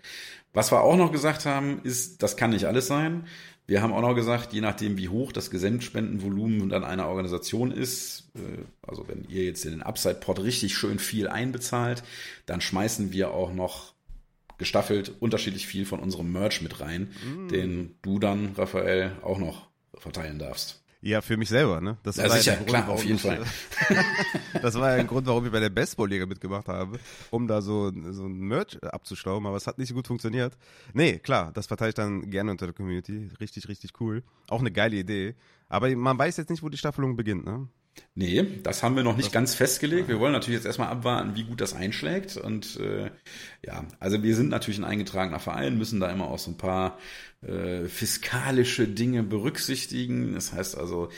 Was wir auch noch gesagt haben, ist, das kann nicht alles sein. Wir haben auch noch gesagt, je nachdem, wie hoch das Gesamtspendenvolumen dann einer Organisation ist, äh, also wenn ihr jetzt in den Upside-Pod richtig schön viel einbezahlt, dann schmeißen wir auch noch gestaffelt unterschiedlich viel von unserem Merch mit rein, mm. den du dann, Raphael, auch noch verteilen darfst. Ja, für mich selber, ne? Das ja, war sicher, ja Grund, klar, auf jeden ich, Fall. (laughs) das war ja ein Grund, warum ich bei der Baseball-Liga mitgemacht habe, um da so, so ein Merch abzuschrauben, aber es hat nicht so gut funktioniert. Nee, klar, das verteile ich dann gerne unter der Community. Richtig, richtig cool. Auch eine geile Idee. Aber man weiß jetzt nicht, wo die Staffelung beginnt, ne? Nee, das haben wir noch nicht das ganz festgelegt. Wir wollen natürlich jetzt erstmal abwarten, wie gut das einschlägt. Und äh, ja, also wir sind natürlich ein eingetragener Verein, müssen da immer auch so ein paar äh, fiskalische Dinge berücksichtigen. Das heißt also,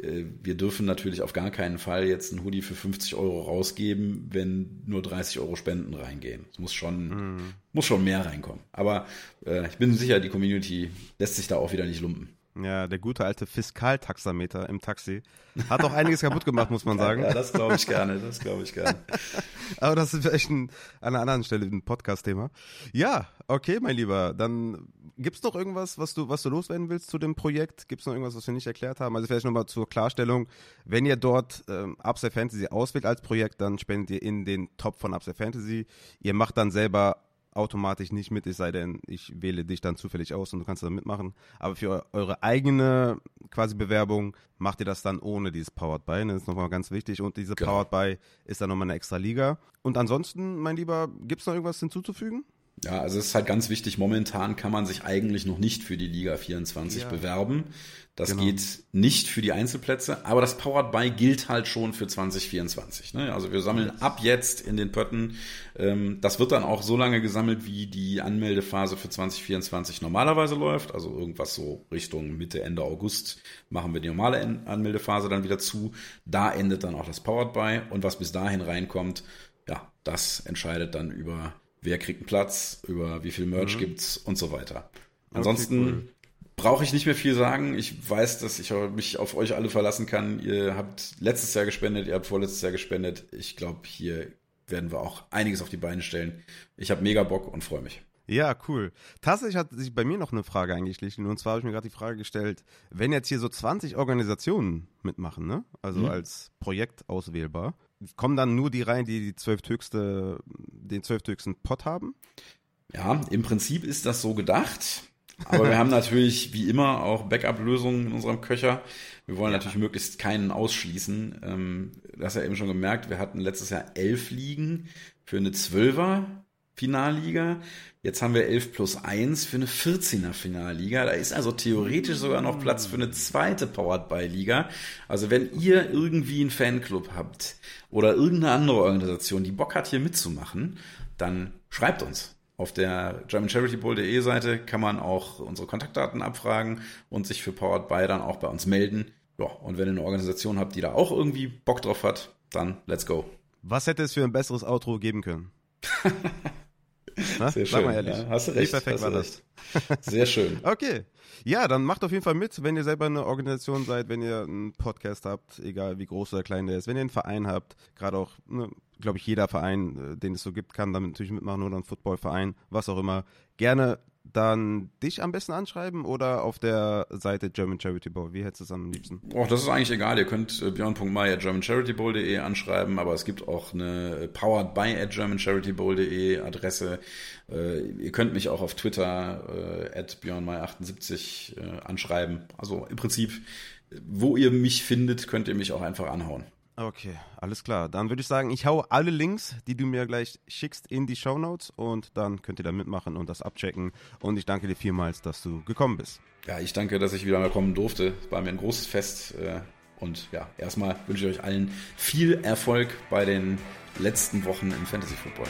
äh, wir dürfen natürlich auf gar keinen Fall jetzt ein Hoodie für 50 Euro rausgeben, wenn nur 30 Euro Spenden reingehen. Es muss schon, mm. muss schon mehr reinkommen. Aber äh, ich bin sicher, die Community lässt sich da auch wieder nicht lumpen. Ja, der gute alte Fiskaltaxameter im Taxi. Hat auch einiges kaputt gemacht, muss man (laughs) sagen. Ja, das glaube ich gerne, das glaube ich gerne. (laughs) Aber das ist vielleicht ein, an einer anderen Stelle ein Podcast-Thema. Ja, okay, mein Lieber. Dann gibt's noch irgendwas, was du, was du loswerden willst zu dem Projekt? Gibt's noch irgendwas, was wir nicht erklärt haben? Also vielleicht nochmal zur Klarstellung. Wenn ihr dort ähm, Upside Fantasy auswählt als Projekt, dann spendet ihr in den Top von Upside Fantasy. Ihr macht dann selber automatisch nicht mit, es sei denn, ich wähle dich dann zufällig aus und du kannst dann mitmachen. Aber für eure eigene quasi Bewerbung macht ihr das dann ohne dieses Powered By. Das ist nochmal ganz wichtig. Und diese genau. Powered By ist dann nochmal eine extra Liga. Und ansonsten, mein Lieber, gibt es noch irgendwas hinzuzufügen? Ja, also es ist halt ganz wichtig, momentan kann man sich eigentlich noch nicht für die Liga 24 ja. bewerben. Das genau. geht nicht für die Einzelplätze, aber das Powered by gilt halt schon für 2024. Ne? Also wir sammeln ab jetzt in den Pötten. Ähm, das wird dann auch so lange gesammelt, wie die Anmeldephase für 2024 normalerweise läuft. Also irgendwas so Richtung Mitte, Ende August machen wir die normale Anmeldephase dann wieder zu. Da endet dann auch das Powered by und was bis dahin reinkommt, ja, das entscheidet dann über wer kriegt einen Platz, über wie viel Merch mhm. gibt's und so weiter. Ansonsten okay, cool. brauche ich nicht mehr viel sagen. Ich weiß, dass ich mich auf euch alle verlassen kann. Ihr habt letztes Jahr gespendet, ihr habt vorletztes Jahr gespendet. Ich glaube, hier werden wir auch einiges auf die Beine stellen. Ich habe mega Bock und freue mich. Ja, cool. Tatsächlich hat sich bei mir noch eine Frage eingeschlichen. Und zwar habe ich mir gerade die Frage gestellt, wenn jetzt hier so 20 Organisationen mitmachen, ne? Also mhm. als Projekt auswählbar, kommen dann nur die rein, die, die zwölfthöchste, den zwölfthöchsten Pot haben? Ja, im Prinzip ist das so gedacht. Aber wir haben (laughs) natürlich wie immer auch Backup-Lösungen in unserem Köcher. Wir wollen natürlich möglichst keinen ausschließen. Ähm, du hast ja eben schon gemerkt, wir hatten letztes Jahr elf Ligen für eine Zwölfer Finalliga. Jetzt haben wir 11 plus 1 für eine 14er Finalliga. Da ist also theoretisch sogar noch Platz für eine zweite Powered by Liga. Also wenn ihr irgendwie einen Fanclub habt oder irgendeine andere Organisation, die Bock hat hier mitzumachen, dann schreibt uns. Auf der GermanCharityBowl.de Seite kann man auch unsere Kontaktdaten abfragen und sich für Powered by dann auch bei uns melden. Ja, und wenn ihr eine Organisation habt, die da auch irgendwie Bock drauf hat, dann let's go. Was hätte es für ein besseres Outro geben können? (laughs) Na? Sehr schön. Sag mal ehrlich. Ja, hast du recht. Wie perfekt war recht. das? Sehr schön. (laughs) okay. Ja, dann macht auf jeden Fall mit, wenn ihr selber eine Organisation seid, wenn ihr einen Podcast habt, egal wie groß oder klein der ist, wenn ihr einen Verein habt, gerade auch, ne, glaube ich, jeder Verein, äh, den es so gibt, kann damit natürlich mitmachen oder ein Footballverein, was auch immer. Gerne dann dich am besten anschreiben oder auf der Seite German Charity Bowl? Wie hättest du es am liebsten? Oh, das ist eigentlich egal. Ihr könnt äh, björn.mai at germancharitybowl.de anschreiben, aber es gibt auch eine powered by at germancharitybowl.de Adresse. Äh, ihr könnt mich auch auf Twitter äh, at björnmai78 äh, anschreiben. Also im Prinzip, wo ihr mich findet, könnt ihr mich auch einfach anhauen. Okay, alles klar. Dann würde ich sagen, ich hau alle Links, die du mir gleich schickst, in die Show Notes und dann könnt ihr da mitmachen und das abchecken. Und ich danke dir vielmals, dass du gekommen bist. Ja, ich danke, dass ich wieder mal kommen durfte. Es war mir ein großes Fest. Äh, und ja, erstmal wünsche ich euch allen viel Erfolg bei den letzten Wochen im Fantasy Football.